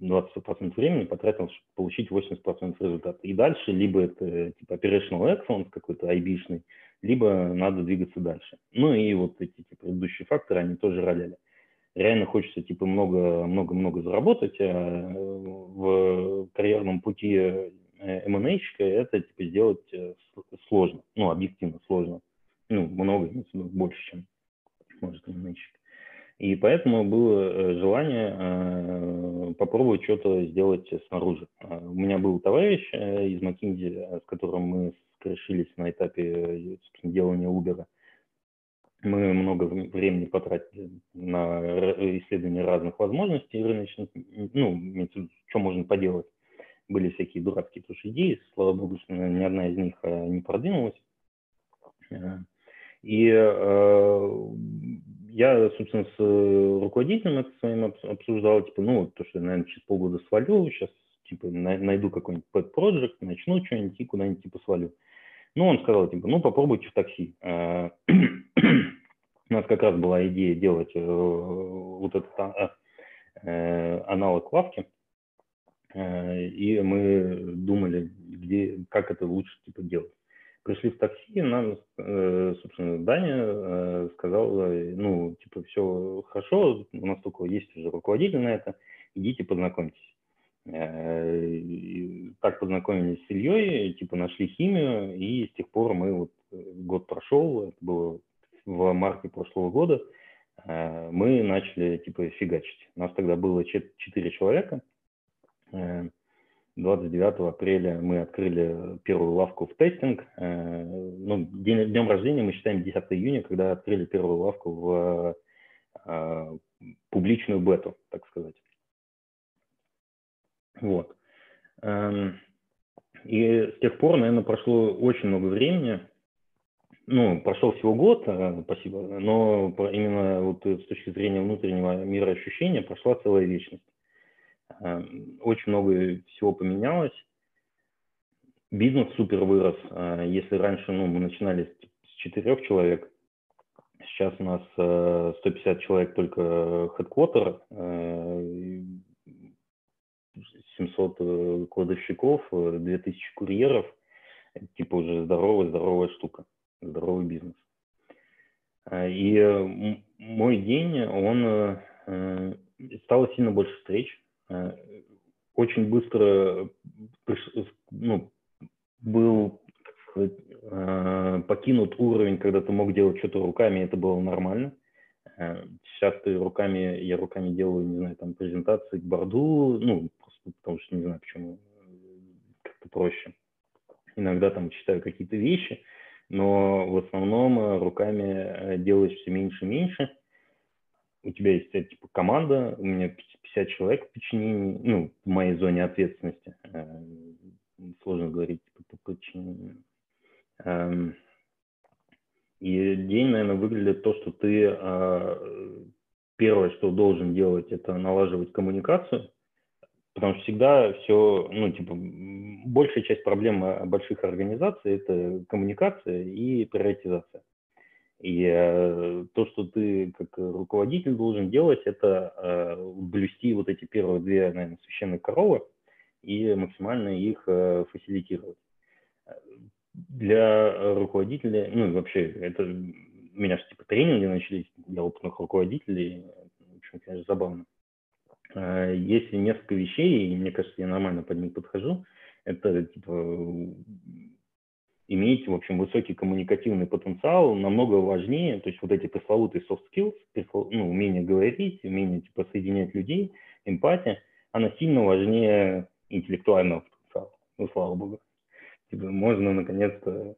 20% времени потратил, чтобы получить 80% результата. И дальше либо это типа operational excellence какой-то айбишный, либо надо двигаться дальше. Ну и вот эти типа, предыдущие факторы, они тоже роляли. Реально хочется типа много-много-много заработать, а в карьерном пути M&A это типа сделать э, сложно, ну объективно сложно. Ну, много, больше, чем может M&A. И поэтому было э, желание э, попробовать что-то сделать снаружи. А, у меня был товарищ э, из McKinsey, с которым мы скрешились на этапе делания Uber. Мы много времени потратили на исследование разных возможностей рыночных, ну, что можно поделать. Были всякие дурацкие тоже идеи, слава богу, что ни одна из них не продвинулась. И я, собственно, с э, руководителем это своим обсуждал, типа, ну, то, что, наверное, через полгода свалю, сейчас, типа, найду какой-нибудь pet project, начну что-нибудь и куда-нибудь, типа, свалю. Ну, он сказал, типа, ну, попробуйте в такси. А, у нас как раз была идея делать э, вот этот а, э, аналог лавки, и мы думали, где, как это лучше, типа, делать пришли в такси, нам, э, собственно, Даня э, сказал, ну, типа, все хорошо, у нас только есть уже руководитель на это, идите познакомьтесь. Э, и так познакомились с Ильей, типа, нашли химию, и с тех пор мы, вот, год прошел, это было в марте прошлого года, мы начали, типа, фигачить. У нас тогда было 4 человека, 29 апреля мы открыли первую лавку в тестинг. Э, ну, день, днем рождения мы считаем 10 июня, когда открыли первую лавку в э, публичную бету, так сказать. Вот. Эм, и с тех пор, наверное, прошло очень много времени. Ну, прошел всего год, э, спасибо, но именно вот с точки зрения внутреннего мира ощущения прошла целая вечность. Эм, очень много всего поменялось. Бизнес супер вырос. Э, если раньше ну, мы начинали с четырех человек, сейчас у нас 150 э, человек только headquarter, 700 э, кладовщиков, 2000 курьеров. Типа уже здоровая, здоровая штука, здоровый бизнес. И мой день, он стало сильно больше встреч, очень быстро ну, был э, покинут уровень, когда ты мог делать что-то руками, это было нормально. Э, сейчас ты руками, я руками делаю, не знаю, там презентации к борду, ну, просто потому что не знаю, почему, как-то проще. Иногда там читаю какие-то вещи, но в основном руками делаешь все меньше и меньше. У тебя есть типа команда, у меня 50 человек в подчинении, ну, в моей зоне ответственности. Э, сложно говорить по подчинению. Эм, и день, наверное, выглядит то, что ты э, первое, что должен делать, это налаживать коммуникацию, потому что всегда все, ну, типа, большая часть проблем больших организаций – это коммуникация и приоритизация. И э, то, что ты как руководитель должен делать, это э, блюсти вот эти первые две, наверное, священные коровы и максимально их э, фасилитировать. Для руководителя, ну вообще, это у меня же типа тренинги начались для опытных руководителей, в общем, конечно, забавно. Есть несколько вещей, и мне кажется, я нормально под них подхожу. Это типа иметь, в общем, высокий коммуникативный потенциал намного важнее, то есть вот эти пресловутые soft skills, ну, умение говорить, умение, типа, соединять людей, эмпатия, она сильно важнее интеллектуального потенциала, ну, слава богу. Типа, можно, наконец-то,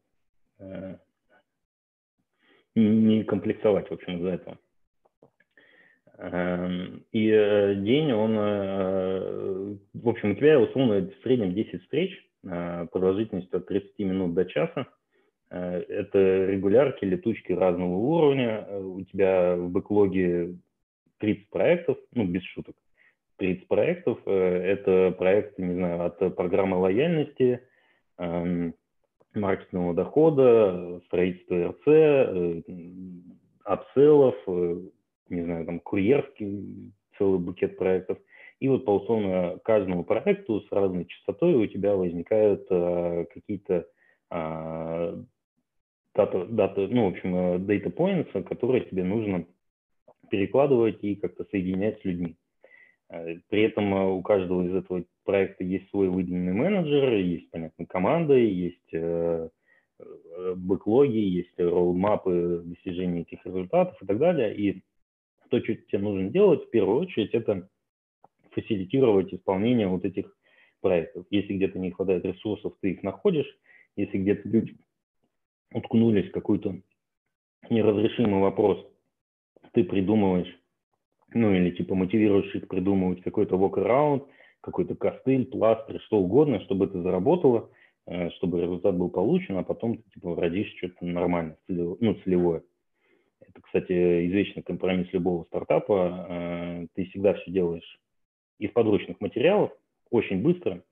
э, не комплексовать, в общем, из-за этого. Эм, и э, день, он, э, в общем, у тебя условно в среднем 10 встреч продолжительностью от 30 минут до часа. Это регулярки, летучки разного уровня. У тебя в бэклоге 30 проектов, ну, без шуток. 30 проектов. Это проекты, не знаю, от программы лояльности, эм, маркетингового дохода, строительства РЦ, апселлов, э, не знаю, там, курьерский целый букет проектов. И вот по условно каждому проекту с разной частотой у тебя возникают а, какие-то а, дата, дата, ну, в общем, data points, которые тебе нужно перекладывать и как-то соединять с людьми. При этом у каждого из этого проекта есть свой выделенный менеджер, есть, понятно, команда, есть Э, бэклоги, есть роудмапы достижения этих результатов и так далее. И то, что тебе нужно делать, в первую очередь, это фасилитировать исполнение вот этих проектов. Если где-то не хватает ресурсов, ты их находишь. Если где-то люди уткнулись в какой-то неразрешимый вопрос, ты придумываешь, ну или типа мотивируешь их придумывать какой-то workaround, какой-то костыль, пластырь, что угодно, чтобы это заработало – Э, чтобы результат был получен, а потом ты типа родишь что-то нормальное, ну, целевое. Это, кстати, извечный компромисс любого стартапа. Э, ты всегда все делаешь из подручных материалов, очень быстро,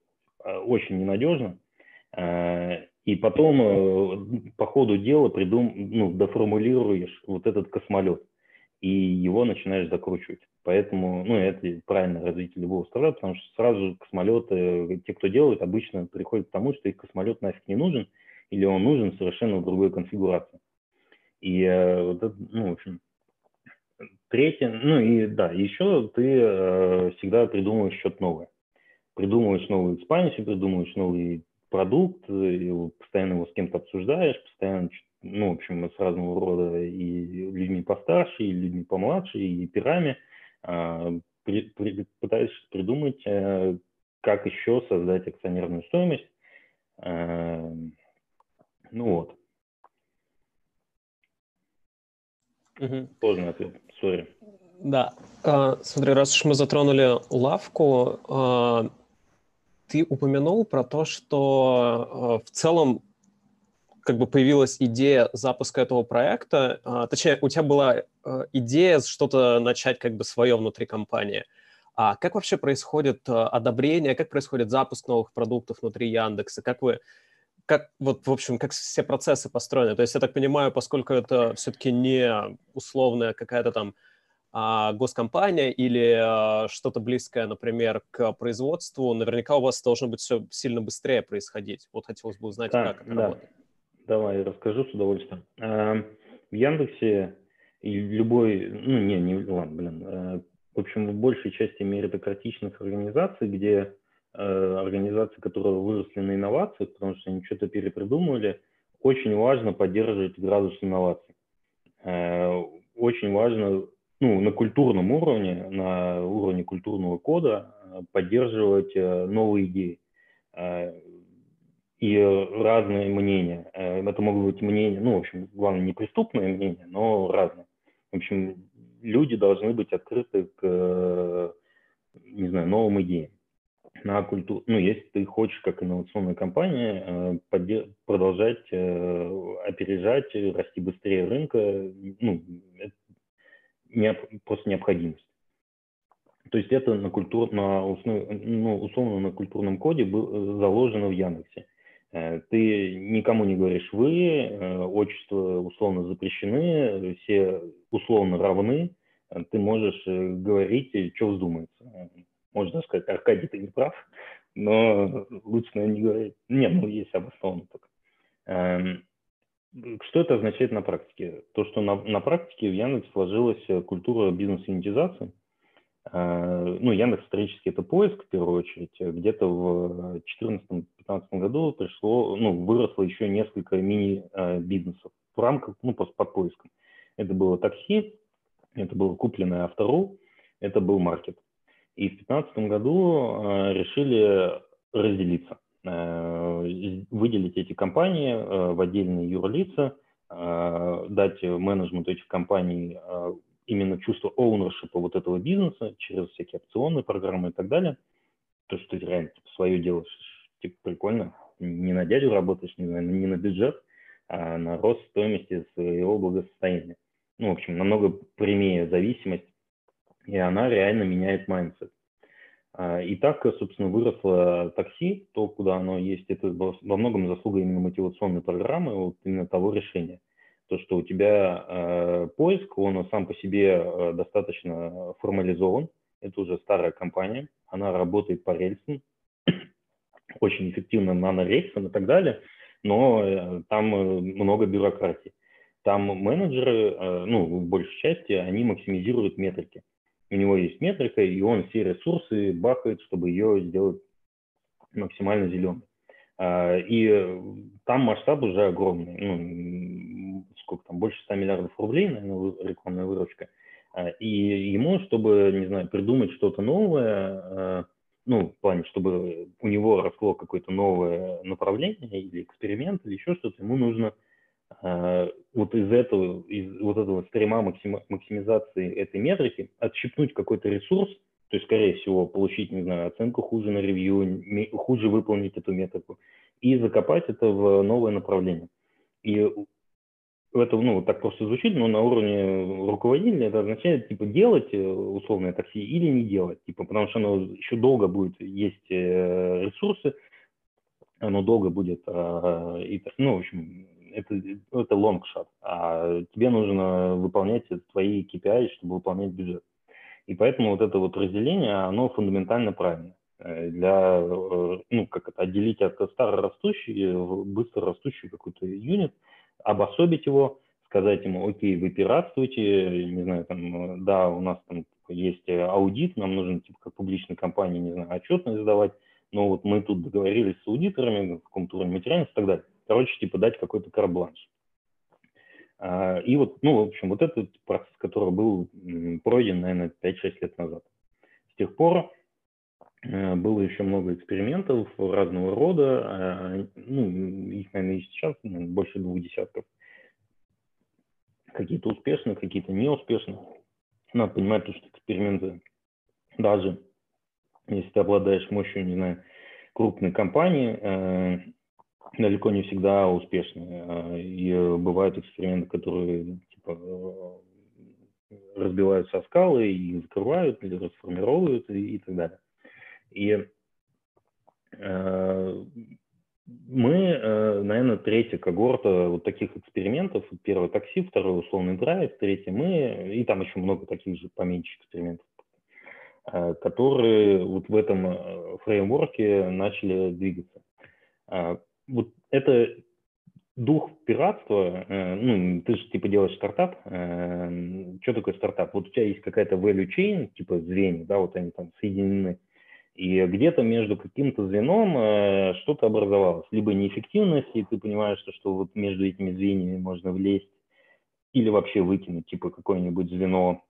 э, очень ненадежно, и потом по ходу дела придум, ну, доформулируешь вот этот космолет и его начинаешь закручивать. Поэтому, ну, это правильное развитие любого стартапа, потому что сразу космолеты, те, кто делает, обычно приходят к тому, что их космолет нафиг не нужен, или он нужен совершенно в другой конфигурации. И э, вот это, ну, в общем, третье, ну и да, еще ты э, всегда придумываешь что-то новое. Придумываешь новую экспансию, придумываешь новый продукт, постоянно его с кем-то обсуждаешь, постоянно ну, в общем, с разного рода и людьми постарше, и людьми помладше, и пирами, а, при, при, пытаешься придумать, э, как еще создать акционерную стоимость. Э, ну вот. Угу. Сложный ответ, сори. Да, а, смотри, раз уж мы затронули лавку, а, ты упомянул про то, что в целом как бы появилась идея запуска этого проекта, а, точнее, у тебя была а, идея что-то начать как бы свое внутри компании. А как вообще происходит а, одобрение, как происходит запуск новых продуктов внутри Яндекса? Как вы, как вот, в общем, как все процессы построены? То есть я так понимаю, поскольку это все-таки не условная какая-то там а, госкомпания или а, что-то близкое, например, к производству, наверняка у вас должно быть все сильно быстрее происходить. Вот хотелось бы узнать, да, как это да. работает. Давай расскажу с удовольствием. Э, в Яндексе и любой, ну не, не, ладно, блин, э, в общем, в большей части меритократичных организаций, где организации, которые выросли на инновациях, потому что они что-то перепридумывали, очень важно поддерживать градус инноваций. Очень важно ну, на культурном уровне, на уровне культурного кода поддерживать новые идеи и разные мнения. Э, это могут быть мнения, ну, в общем, главное, не преступные мнения, но разные. В общем, люди должны быть открыты к, не знаю, новым идеям. На культуру, ну, если ты хочешь, как инновационная компания, э, продолжать э, опережать, расти быстрее рынка, ну, это просто необходимость. То есть это на культур, на основ, ну, условно на культурном коде было заложено в Яндексе. Э, ты никому не говоришь «вы», э, отчества условно запрещены, все условно равны, э, ты можешь говорить, что вздумается. Можно сказать, Аркадий, ты не прав, но лучше, наверное, не говорить. Нет, ну, есть обоснованно только. Эм, что это означает на практике? То, что на, на практике в Яндексе сложилась культура бизнес-иниатизации – Э, ну, Яндекс исторически это поиск, в первую очередь. Где-то в 2014-2015 году пришло, ну, выросло еще несколько мини-бизнесов в рамках, ну, под поиском. Это было такси, это было купленное автору, это был маркет. И в 2015 году э, решили разделиться, э, выделить эти компании в отдельные юрлица, дать менеджменту этих компаний именно чувство ownership вот этого бизнеса через всякие опционные программы и так далее. То, что ты реально типа, свое делаешь, типа, прикольно. Не на дядю работаешь, не, знаю, не на бюджет, а на рост стоимости своего благосостояния. Ну, в общем, намного прямее зависимость, и она реально меняет mindset. А, и так, собственно, выросло такси, то, куда оно есть, это во многом заслуга именно мотивационной программы, вот именно того решения. То, что у тебя э, поиск, он сам по себе э, достаточно формализован, это уже старая компания, она работает по рельсам, очень эффективно нанорельсам и так далее, но э, там э, много бюрократии. Там менеджеры, э, ну, в большей части, они максимизируют метрики у него есть метрика, и он все ресурсы бахает, чтобы ее сделать максимально зеленой. А, и там масштаб уже огромный. Ну, сколько там, больше 100 миллиардов рублей, наверное, рекламная выручка. А, и ему, чтобы, не знаю, придумать что-то новое, а, ну, в плане, чтобы у него росло какое-то новое направление или эксперимент, или еще что-то, ему нужно Э, вот из этого, из вот этого стрима максимизации этой метрики отщипнуть какой-то ресурс, то есть, скорее всего, получить, не знаю, оценку хуже на ревью, хуже выполнить эту метрику, и закопать это в новое направление. И это, ну, так просто звучит, но на уровне руководителя это означает, типа, делать э, условное такси или не делать, типа, потому что оно еще долго будет есть э, ресурсы, оно долго будет, а, ну, в общем, это, это long shot, а тебе нужно выполнять твои KPI, чтобы выполнять бюджет. И поэтому вот это вот разделение, оно фундаментально правильно э, для, э, ну, как это, отделить от старорастущий, быстро растущий какой-то юнит, обособить его, сказать ему, окей, вы пиратствуете, не знаю, там, да, у нас там есть аудит, нам нужно, типа, как публичной компании, не знаю, отчетность сдавать, но вот мы тут договорились с аудиторами, в каком-то уровне материальности и так далее. Короче, типа дать какой-то карбланш. А, и вот, ну, в общем, вот этот процесс, который был пройден, наверное, 5-6 лет назад. С тех пор э, было еще много экспериментов разного рода, а, ну, их, наверное, и сейчас больше двух десятков. Какие-то успешные, какие-то неуспешные. Надо понимать, что эксперименты даже если ты обладаешь мощью, не знаю, крупной компании, э, далеко не всегда успешные. Э, и бывают эксперименты, которые типа, э, разбиваются о скалы и закрывают, или расформировывают и, и так далее. И э, мы, э, наверное, третья когорта вот таких экспериментов. Первый такси, второй условный драйв, третий мы, и там еще много таких же поменьше экспериментов Э, которые вот в этом э, фреймворке начали двигаться. Вот это дух пиратства, э, ну, ты же типа делаешь стартап, что такое стартап? Вот у тебя есть какая-то value chain, типа звенья, да, вот они там соединены, и где-то между каким-то звеном что-то образовалось, либо неэффективность, и ты понимаешь, что, что вот между этими звеньями можно влезть, или вообще выкинуть, типа какое-нибудь звено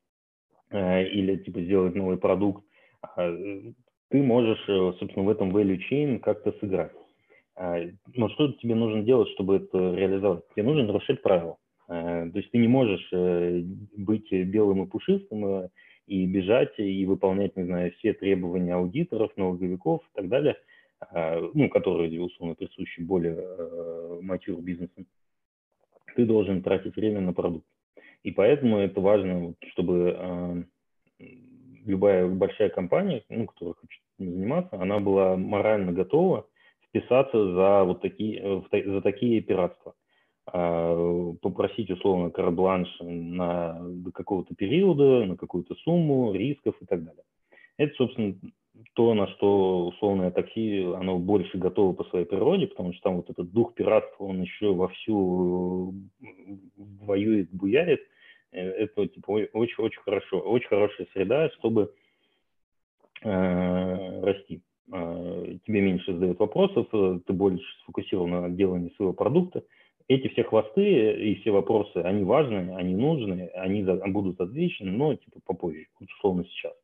Э, или типа сделать новый продукт, а, ты можешь, э, собственно, в этом value chain как-то сыграть. А, но что тебе нужно делать, чтобы это реализовать? Тебе нужно нарушать правила. Э, то есть ты не можешь быть белым и пушистым и бежать и выполнять, не знаю, все требования аудиторов, налоговиков и так далее, ну, которые, условно, присущи более матюр бизнесам. Ты должен тратить время на продукт. И поэтому это важно, чтобы э, любая большая компания, ну, которая хочет заниматься, она была морально готова вписаться за вот такие, э, за такие пиратства. Э, попросить условно карбланш на какого-то периода, на какую-то сумму, рисков и так далее. Это, собственно, то, на что условное такси, оно больше готово по своей природе, потому что там вот этот дух пиратства, он еще вовсю воюет, буярит, Э, это типа очень-очень хорошо, очень хорошая среда, чтобы э, расти. Э, тебе меньше задают вопросов, э, ты больше сфокусирован на делании своего продукта. Эти все хвосты и все вопросы, они важны, они нужны, они будут отвечены, но типа попозже, условно сейчас.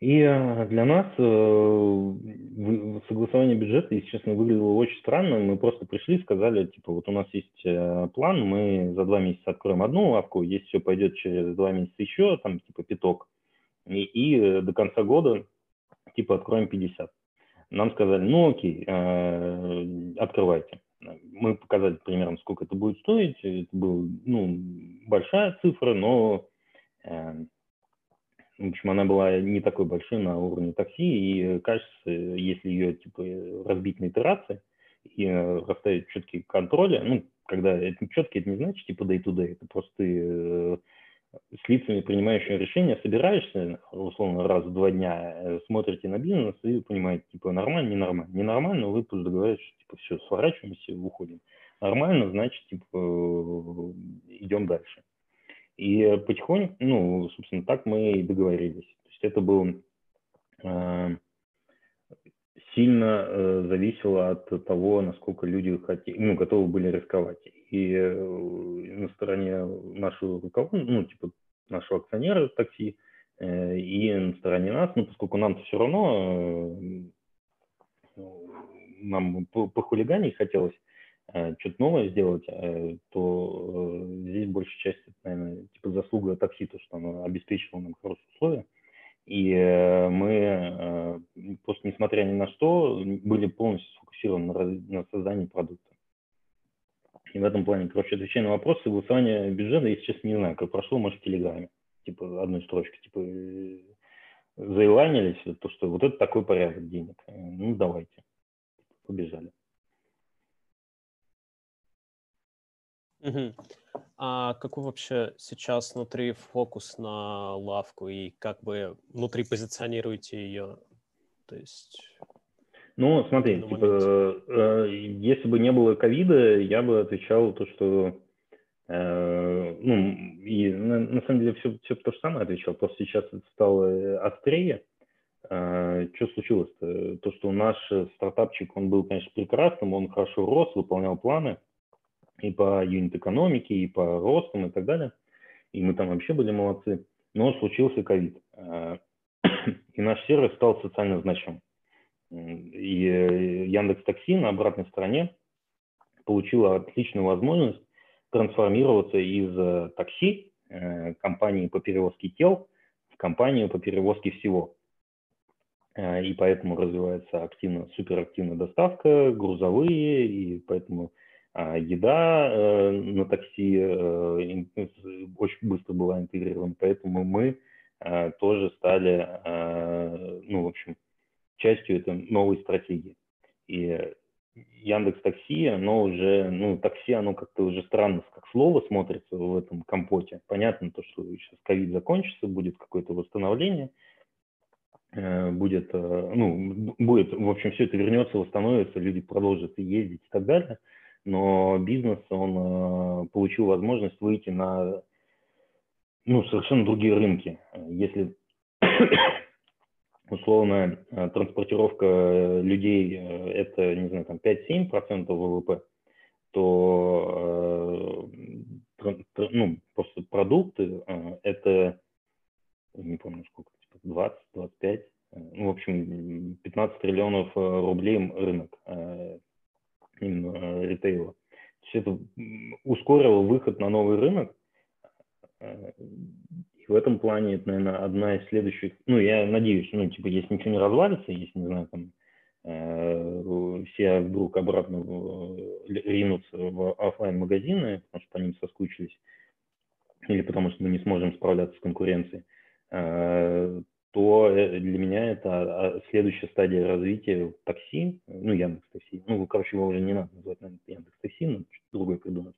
И э, для нас согласование бюджета, если честно, выглядело очень странно. Мы просто пришли, сказали, типа, вот у нас есть план, мы за два месяца откроем одну лавку, если все пойдет через два месяца еще, там, типа, пяток, и, и до конца года, типа, откроем 50. Нам сказали, ну окей, открывайте. Мы показали примерно, сколько это будет стоить. Это была ну, большая цифра, но в общем, она была не такой большой на уровне такси, и кажется, если ее типа разбить на итерации и э, расставить четкие контроли, ну, когда это четкие, это не значит типа day-to-day, это просто ты э, с лицами, принимающими решения, собираешься, условно, раз в два дня, э, смотрите на бизнес и понимаете, типа, нормально, ненормально. Ненормально, вы пусть договариваетесь, типа, все, сворачиваемся, уходим. Нормально, значит, типа, идем дальше. И потихоньку, ну, собственно, так мы и договорились. То есть это было э, сильно э, зависело от того, насколько люди хотели, ну, готовы были рисковать. И э, на стороне нашего руководства, ну, типа нашего акционера такси, э, и на стороне нас, ну, поскольку нам-то все равно, э, нам по, по хулиганить хотелось, Э, что-то новое сделать, э, то э, здесь большая часть, наверное, типа заслуга такси, то, что оно обеспечило нам хорошие условия. И мы просто, несмотря ни на что, были полностью сфокусированы на, создании продукта. И в этом плане, короче, отвечая на вопрос, согласование бюджета, если честно, не знаю, как прошло, может, в Телеграме. Типа одной строчки, типа заиланились, то, что вот это такой порядок денег. Ну, давайте. Побежали. А какой вообще сейчас внутри фокус на лавку и как бы внутри позиционируете ее? То есть... Ну, смотри, типа, э, если бы не было ковида, я бы отвечал то, что э, ну, и на, на самом деле все, все то же самое отвечал, просто сейчас это стало острее. Э, что случилось-то? То, что наш стартапчик, он был, конечно, прекрасным, он хорошо рос, выполнял планы, и по юнит-экономике, и по ростам и так далее. И мы там вообще были молодцы. Но случился ковид. Э, и наш сервис стал социально значимым. И э, Яндекс Такси на обратной стороне получила отличную возможность трансформироваться из э, такси, компании по перевозке тел, в компанию по перевозке всего. И поэтому развивается активно, суперактивная доставка, грузовые, и поэтому а еда э, на такси э, очень быстро была интегрирована, поэтому мы э, тоже стали, ну, в общем, частью этой новой стратегии. И Яндекс Такси, оно уже, ну, такси, оно как-то уже странно, как слово смотрится в этом компоте. Понятно то, что сейчас ковид закончится, будет какое-то восстановление, будет, ну, будет, в общем, все это вернется, восстановится, люди продолжат ездить и так далее – но бизнес, он э, получил возможность выйти на ну, совершенно другие рынки. Если условно э, транспортировка людей э, это, не знаю, там 5-7% ВВП, то ну, просто продукты это, не помню сколько, 20-25, типа ну, в общем, 15 триллионов рублей рынок ритейла. То есть это ускорило выход на новый рынок. Э, и в этом плане это, наверное, одна из следующих, ну, я надеюсь, ну, типа, если ничего не развалится, если, не знаю, там, э, все вдруг обратно ринутся в офлайн магазины потому что по ним соскучились, или потому что мы не сможем справляться с конкуренцией, то э, для меня это а, следующая стадия развития такси, ну, Яндекс Такси, ну, короче, его уже не надо называть, наверное, Яндекс Такси, но что-то другое придумать.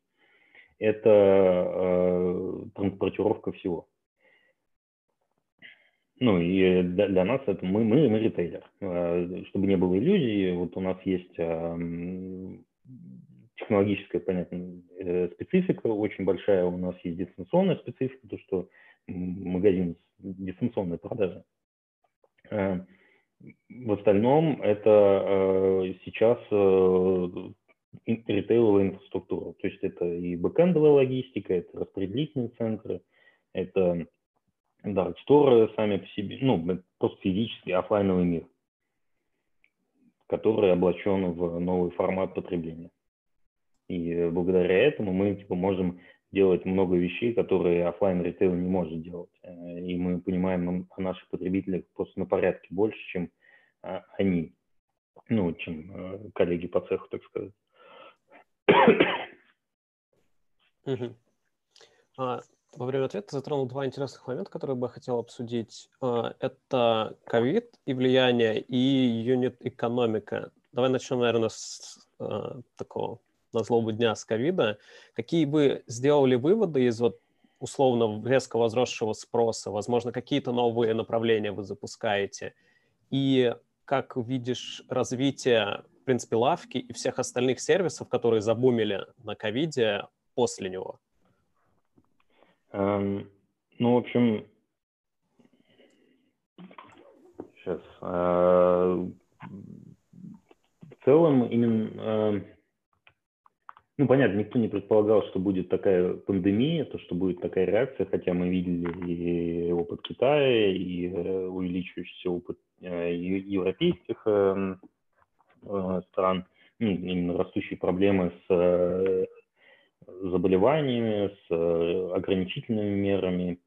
Это э, транспортировка всего. Ну, и для, для нас это мы, мы, мы ритейлер. Э, чтобы не было иллюзий, вот у нас есть э, технологическая, понятно, э, специфика очень большая, у нас есть дистанционная специфика, то, что магазин дистанционной продажи. Э, в остальном это э, сейчас э, ритейловая инфраструктура. То есть это и бэкэндовая логистика, это распределительные центры, это Store сами по себе, ну, просто физический офлайновый мир, который облачен в новый формат потребления. И благодаря этому мы типа, можем делать много вещей, которые офлайн ритейл не может делать. Э, и мы понимаем о наших потребителях просто на порядке больше, чем а, они, ну, чем э, коллеги по цеху, так сказать. А, во время ответа затронул два интересных момента, которые бы я хотел обсудить. А, это ковид и влияние, и юнит-экономика. Давай начнем, наверное, с а, такого на злобу дня с ковида. Какие бы сделали выводы из вот условно резко возросшего спроса? Возможно, какие-то новые направления вы запускаете? И как видишь развитие, в принципе, лавки и всех остальных сервисов, которые забумили на ковиде после него? Эм, ну, в общем, сейчас. Э, в целом, именно, э, ну, понятно, никто не предполагал, что будет такая пандемия, то, что будет такая реакция, хотя мы видели и опыт Китая, и э, увеличивающийся опыт европейских эм, стран, ну, именно растущие проблемы с заболеваниями, с э, ограничительными мерами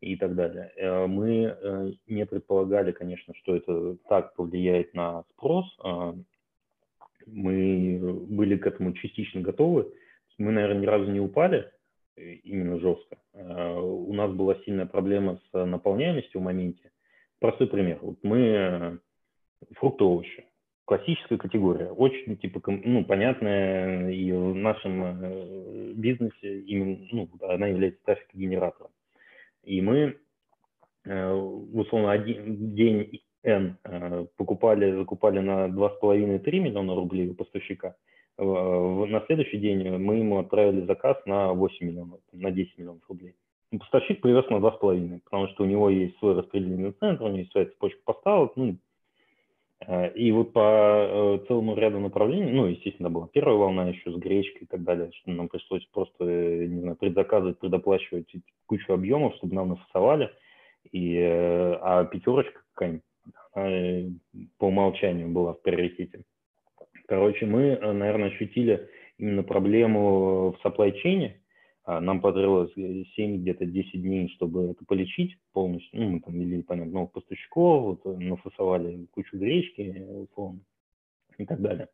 и так далее. Э, мы э, не предполагали, конечно, что это так повлияет на спрос. А мы были к этому частично готовы. Мы, наверное, ни разу не упали именно жестко. У нас была сильная проблема с наполняемостью в моменте. Простой пример. Вот мы фрукты, овощи классическая категория, очень типа ну понятная и в нашем э, бизнесе именно ну, она является трафикогенератором. И мы э, условно один день N э, покупали, закупали на 2,5-3 миллиона рублей у поставщика. На следующий день мы ему отправили заказ на 8 миллионов, на 10 миллионов рублей. Поставщик привез на 2,5, потому что у него есть свой распределительный центр, у него есть своя цепочка поставок, ну, Э, и вот по э, целому ряду направлений, ну, естественно, была первая волна еще с гречкой и так далее, что нам пришлось просто, э, не знаю, предзаказывать, предоплачивать кучу объемов, чтобы нам нафасовали. И, а пятерочка какая-нибудь по умолчанию была в приоритете. Короче, мы, наверное, ощутили именно проблему в supply chain, а, нам потребовалось 7 где-то 10 дней, чтобы это полечить полностью. Ну, мы там вели, понятно, новых поставщиков, вот, нафасовали кучу гречки, условно, и так далее.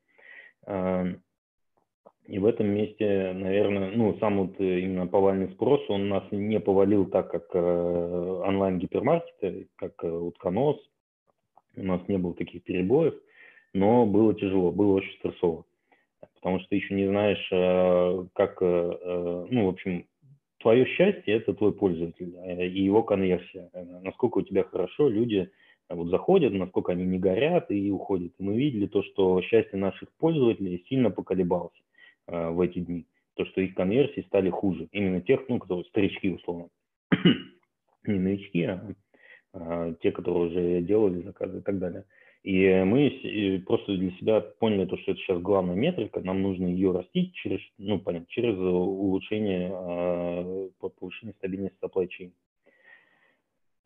А, и в этом месте, наверное, ну, сам вот именно повальный спрос, он нас не повалил так, как э, онлайн-гипермаркеты, как э, утконос. У нас не было таких перебоев, но было тяжело, было очень стрессово потому что ты еще не знаешь, э, как, э, э, ну, в общем, твое счастье – это твой пользователь и его конверсия. Насколько у тебя хорошо люди вот заходят, насколько они не горят и уходят. И мы видели то, что счастье наших пользователей сильно поколебалось в эти дни. То, что их конверсии стали хуже. Именно тех, ну, которые старички, условно. не новички, а те, которые уже делали заказы и так далее. И мы просто для себя поняли, то, что это сейчас главная метрика, нам нужно ее растить через, ну, понятно, через улучшение, а, повышение стабильности supply chain.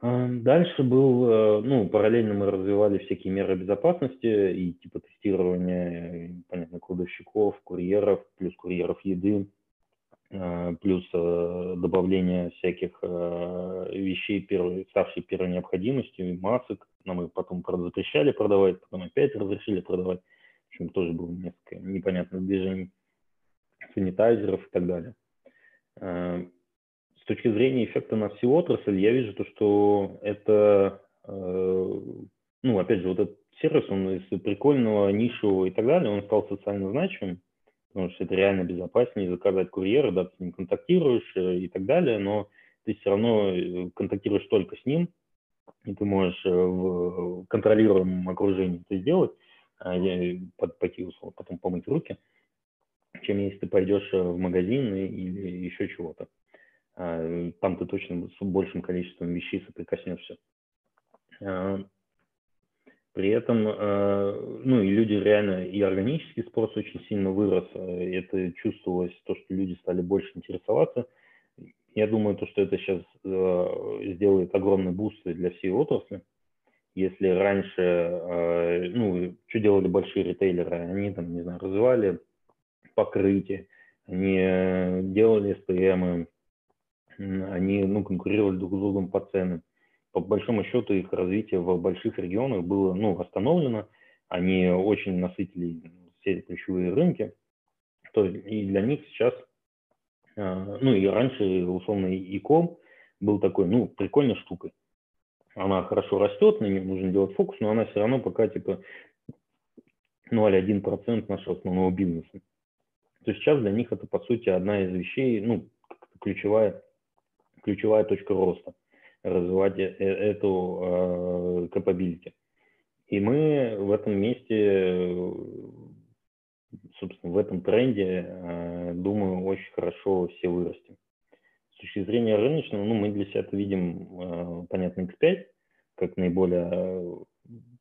А, дальше был, ну, параллельно мы развивали всякие меры безопасности и типа тестирования, понятно, кладовщиков, курьеров, плюс курьеров еды, а, плюс э, добавление всяких э, вещей, первой, ставшей первой необходимостью, масок, нам их потом запрещали продавать, потом опять разрешили продавать, в общем, тоже было несколько непонятных движений, санитайзеров и так далее. С точки зрения эффекта на всю отрасль, я вижу то, что это, э, ну, опять же, вот этот сервис, он из прикольного, нишевого и так далее, он стал социально значимым, потому что это реально безопаснее заказать курьера, да, ты с ним контактируешь э, и так далее, но ты все равно э, контактируешь только с ним, и ты можешь э, в контролируемом окружении это сделать, а пойти условно, потом помыть руки, чем если ты пойдешь в магазин или еще чего-то. А, там ты точно с большим количеством вещей соприкоснешься. При этом, э, ну и люди реально, и органический спрос очень сильно вырос, э, это чувствовалось, то, что люди стали больше интересоваться. я думаю, то, что это сейчас э, сделает огромный boost для всей отрасли. Если раньше, ну, что делали большие ритейлеры? Они там, не знаю, развивали покрытие, они делали СТМ, они, ну, конкурировали друг с другом по ценам. По большому счету их развитие в больших регионах было, ну, остановлено. Они очень насытили все ключевые рынки. То и для них сейчас а, ну и раньше, условно, ИКОМ был такой, ну, прикольной штукой. Она хорошо растет, на нее нужно делать фокус, но она все равно пока типа 0,1% нашего основного бизнеса. То есть сейчас для них это, по сути, одна из вещей, ну, ключевая, ключевая точка роста, развивать э, эту э, capability. И мы в этом месте собственно, в этом тренде, э, думаю, очень хорошо все вырастем. С точки зрения рыночного, ну, мы для себя это видим, понятно, X5, как наиболее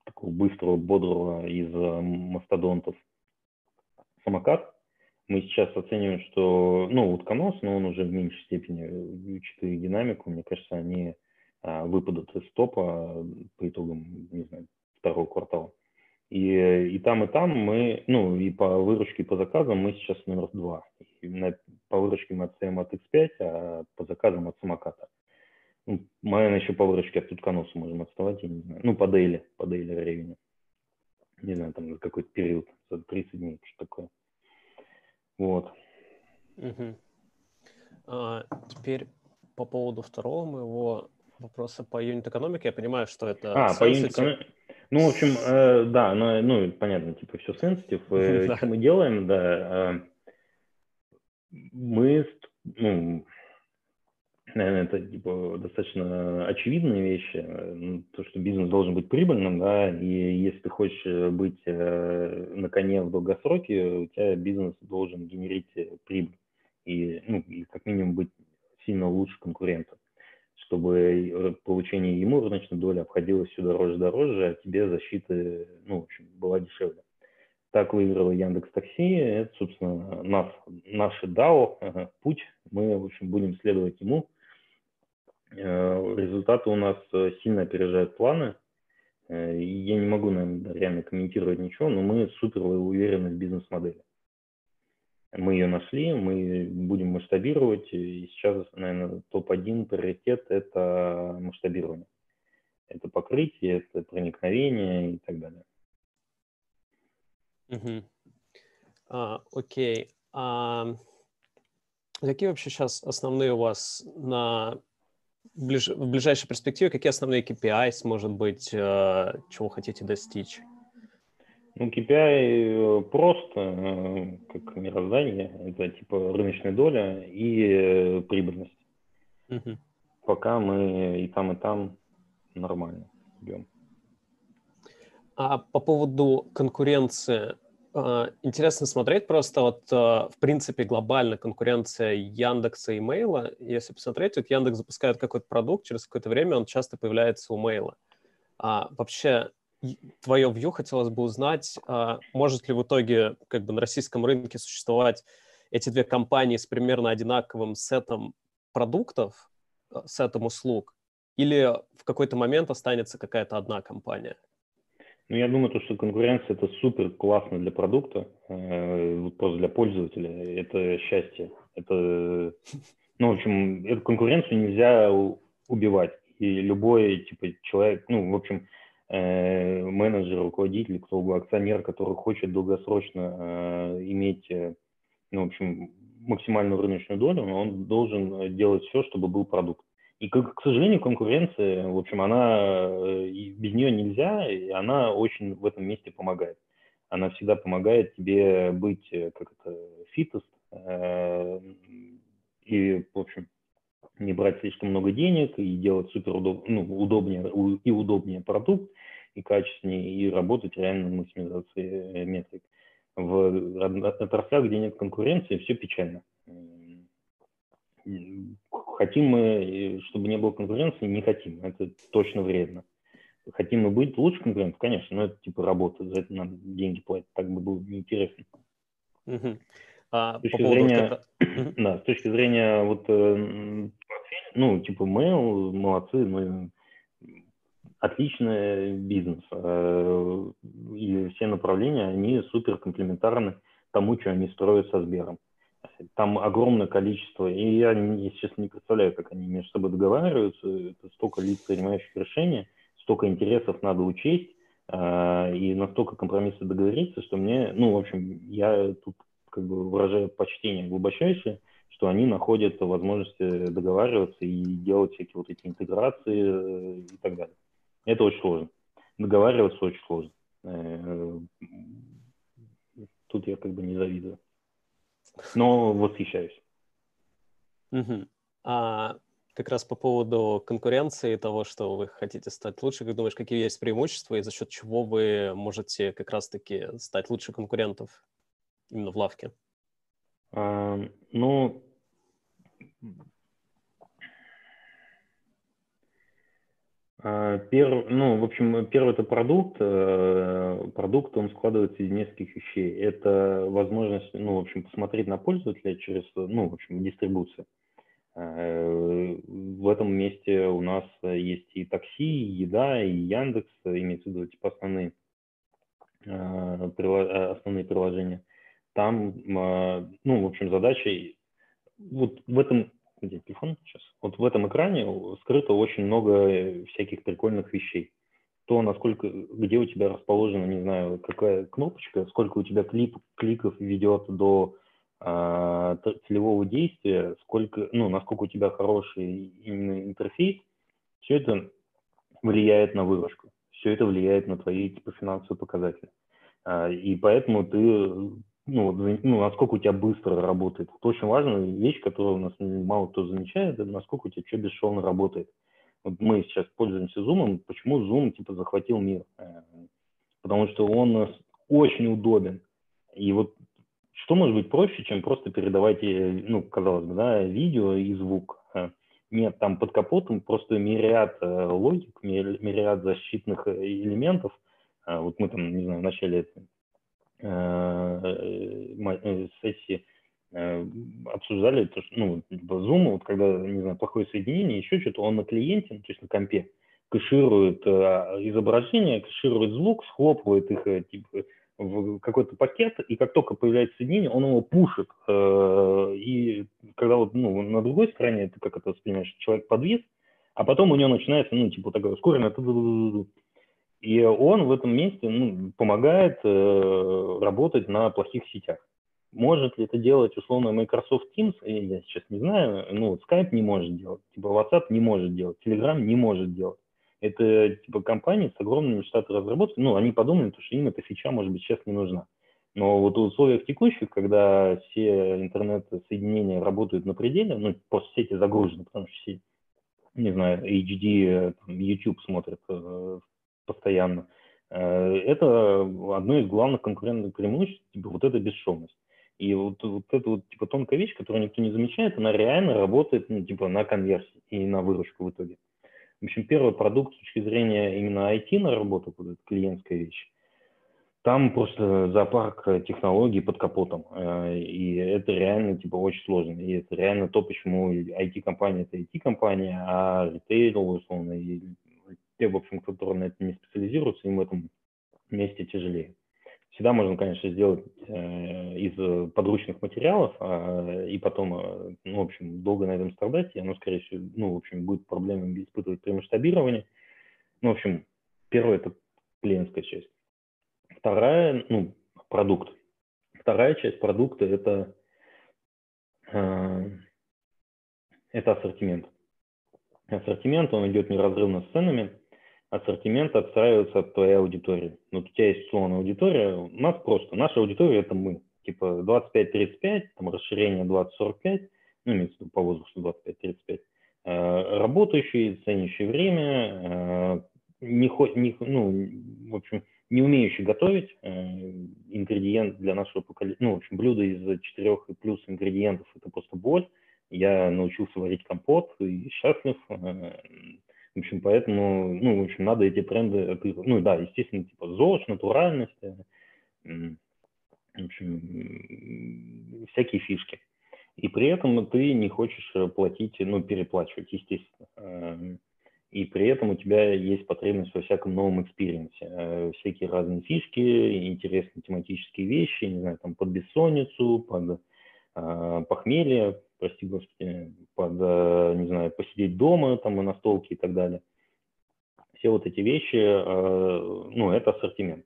такого быстрого, бодрого из мастодонтов самокат. Мы сейчас оцениваем, что, ну, утконос, но он уже в меньшей степени, учитывая динамику, мне кажется, они выпадут из топа по итогам, не знаю, второго квартала. И, и там, и там мы, ну, и по выручке, по заказам мы сейчас номер два. И на, по выручке мы отстаем от X5, а по заказам от самоката. Ну, наверное, еще по выручке от Тутканоса можем отставать, я не знаю. Ну, по дейли, по дейли ревеню. Не знаю, там какой-то период, за 30 дней, что такое. Вот. Угу. А, теперь по поводу второго моего вопроса по юнит-экономике. Я понимаю, что это... А, по юнит-экономике. Ну, в общем, э, да, ну, ну, понятно, типа, все сенситив. Э, да. Что мы делаем, да, э, мы, ну, наверное, это, типа, достаточно очевидные вещи, ну, то, что бизнес должен быть прибыльным, да, и если ты хочешь быть э, на коне в долгосроке, у тебя бизнес должен генерить прибыль и, ну, и как минимум быть сильно лучше конкурентов чтобы получение ему рыночной доли обходилось все дороже-дороже, а тебе защита, ну, в общем, была дешевле. Так выиграл Яндекс Такси, это, собственно, наш, наш DAO, путь, мы, в общем, будем следовать ему. Э, результаты у нас э, сильно опережают планы, э, я не могу, наверное, реально комментировать ничего, но мы супер уверены в бизнес-модели. Мы ее нашли, мы будем масштабировать, и сейчас, наверное, топ-1 приоритет – это масштабирование. Это покрытие, это проникновение и так далее. Угу. А, окей. А какие вообще сейчас основные у вас на ближ... в ближайшей перспективе, какие основные KPIs, может быть, э, чего хотите достичь? Ну, KPI э, просто, э, как мироздание, это типа рыночная доля и э, прибыльность. Угу. Пока мы и там, и там нормально идем. А по поводу конкуренции, интересно смотреть просто вот, в принципе, глобально конкуренция Яндекса и Мейла. Если посмотреть, вот Яндекс запускает какой-то продукт, через какое-то время он часто появляется у Мейла. А вообще твое вью хотелось бы узнать, а, может ли в итоге как бы на российском рынке существовать эти две компании с примерно одинаковым сетом продуктов, а, сетом услуг, или в какой-то момент останется какая-то одна компания? Ну, я думаю, то, что конкуренция это супер классно для продукта, э, просто для пользователя. Это счастье. Это, ну, в общем, эту конкуренцию нельзя убивать. И любой, типа, человек, ну, в общем, менеджер, руководитель, кто угодно, акционер, который хочет долгосрочно э, иметь, э, ну, в общем, максимальную рыночную долю, он должен делать все, чтобы был продукт. И, к, к сожалению, конкуренция, в общем, она без нее нельзя, и она очень в этом месте помогает. Она всегда помогает тебе быть, как это, фитост, и, в общем, не брать слишком много денег и делать супер удоб, ну, удобнее и удобнее продукт, и качественнее, и работать реально на максимизации э, метрик. В отраслях, где нет конкуренции, все печально. Хотим мы, чтобы не было конкуренции, не хотим. Это точно вредно. Хотим мы быть лучше конкурентов, конечно, но это типа работа, за это надо деньги платить, так бы было неинтересно. Угу. А, с, точки зрения, да, с точки зрения вот, э, ну, типа, mail, молодцы, мы отличный бизнес. Э, и все направления, они супер комплементарны тому, что они строят со Сбером. Там огромное количество, и я, честно, не представляю, как они между собой договариваются. Это столько лиц, принимающих решения, столько интересов надо учесть, э, и настолько компромиссы договориться, что мне, ну, в общем, я тут как бы выражаю почтение глубочайшее, что они находят возможности договариваться и делать всякие вот эти интеграции э, и так далее. Это очень сложно. Договариваться очень сложно. Э, тут я как бы не завидую. Но восхищаюсь. Угу. А как раз по поводу конкуренции того, что вы хотите стать лучше, как думаешь, какие есть преимущества и за счет чего вы можете как раз-таки стать лучше конкурентов именно в лавке? Ну, А, Перв, ну, в общем, первый это продукт. Э, продукт, он складывается из нескольких вещей. Это возможность, ну, в общем, посмотреть на пользователя через, ну, в общем, дистрибуцию. Э, в этом месте у нас есть и такси, и еда, и Яндекс, имеется в виду, типа, основные, э, основные приложения. Там, ну, в общем, задача, вот в этом где телефон сейчас? Вот в этом экране скрыто очень много всяких прикольных вещей. То, насколько, где у тебя расположена, не знаю, какая кнопочка, сколько у тебя клип, кликов ведет до э, целевого действия, сколько, ну, насколько у тебя хороший именно интерфейс, все это влияет на выручку, все это влияет на твои типа финансовые показатели. А, и поэтому ты ну, ну, насколько у тебя быстро работает. Это очень важная вещь, которую у нас мало кто замечает, это насколько у тебя что бесшовно работает. Вот мы сейчас пользуемся Zoom, почему Zoom типа захватил мир? Э, потому что он очень удобен. И вот что может быть проще, чем просто передавать, э, ну, казалось бы, да, видео и звук. Э, нет, там под капотом просто мириад логик, мириад защитных элементов. Вот мы там, не знаю, в начале э, сессии э, обсуждали, то, что, ну, типа Zoom, вот когда, не знаю, плохое соединение, еще что-то, он на клиенте, то есть на компе, кэширует изображение, кэширует звук, схлопывает их типа, в какой-то пакет, и как только появляется соединение, он его пушит. И когда вот ну, на другой стороне, ты как это воспринимаешь, человек подвис, а потом у него начинается, ну, типа, такое ускоренное и он в этом месте ну, помогает э, работать на плохих сетях. Может ли это делать условно Microsoft Teams, я сейчас не знаю, ну, Skype не может делать, типа WhatsApp не может делать, Telegram не может делать. Это типа компании с огромными штатами разработки, ну, они подумали, что им эта фича, может быть, сейчас не нужна. Но вот в условиях текущих, когда все интернет-соединения работают на пределе, ну, просто сети загружены, потому что все, не знаю, HD, там, YouTube смотрят э, постоянно. Э, это одно из главных конкурентных преимуществ, типа вот эта бесшовность. И вот, вот эта вот типа тонкая вещь, которую никто не замечает, она реально работает ну, типа на конверсии и на выручку в итоге. В общем, первый продукт с точки зрения именно IT на работу, вот эта клиентская вещь, там просто зоопарк технологий под капотом. Э, и это реально типа очень сложно. И это реально то, почему IT-компания это IT-компания, а ритейл, условно, и те, в общем, которые на это не специализируются, им в этом месте тяжелее. Всегда можно, конечно, сделать э, из подручных материалов э, и потом, э, ну, в общем, долго на этом страдать, и оно, скорее всего, ну, в общем, будет проблемами испытывать при масштабировании. Ну, в общем, первое – это клиентская часть. Вторая, ну, продукт. Вторая часть продукта – это, э, это ассортимент. Ассортимент, он идет неразрывно с ценами – ассортимент отстраивается от твоей аудитории. Вот у тебя есть условная аудитория, у нас просто, наша аудитория – это мы. Типа 25-35, там расширение 20-45, ну, имеется в виду по возрасту 25-35. Э, работающий, ценящий время, э, не, не, ну, в общем, не умеющий готовить э, ингредиент для нашего поколения, ну, в общем, блюдо из четырех и плюс ингредиентов – это просто боль. Я научился варить компот и счастлив. В общем, поэтому, ну, в общем, надо эти тренды, ну, да, естественно, типа ЗОЖ, натуральность, э, в общем, всякие фишки. И при этом ты не хочешь платить, ну, переплачивать, естественно. Эм, и при этом у тебя есть потребность во всяком новом experience е. Э, всякие разные фишки, интересные тематические вещи, не знаю, там под бессонницу, под э, похмелье, прости господи, под, э, не знаю, посидеть дома там и на столке и так далее. Все вот эти вещи, э, ну, это ассортимент.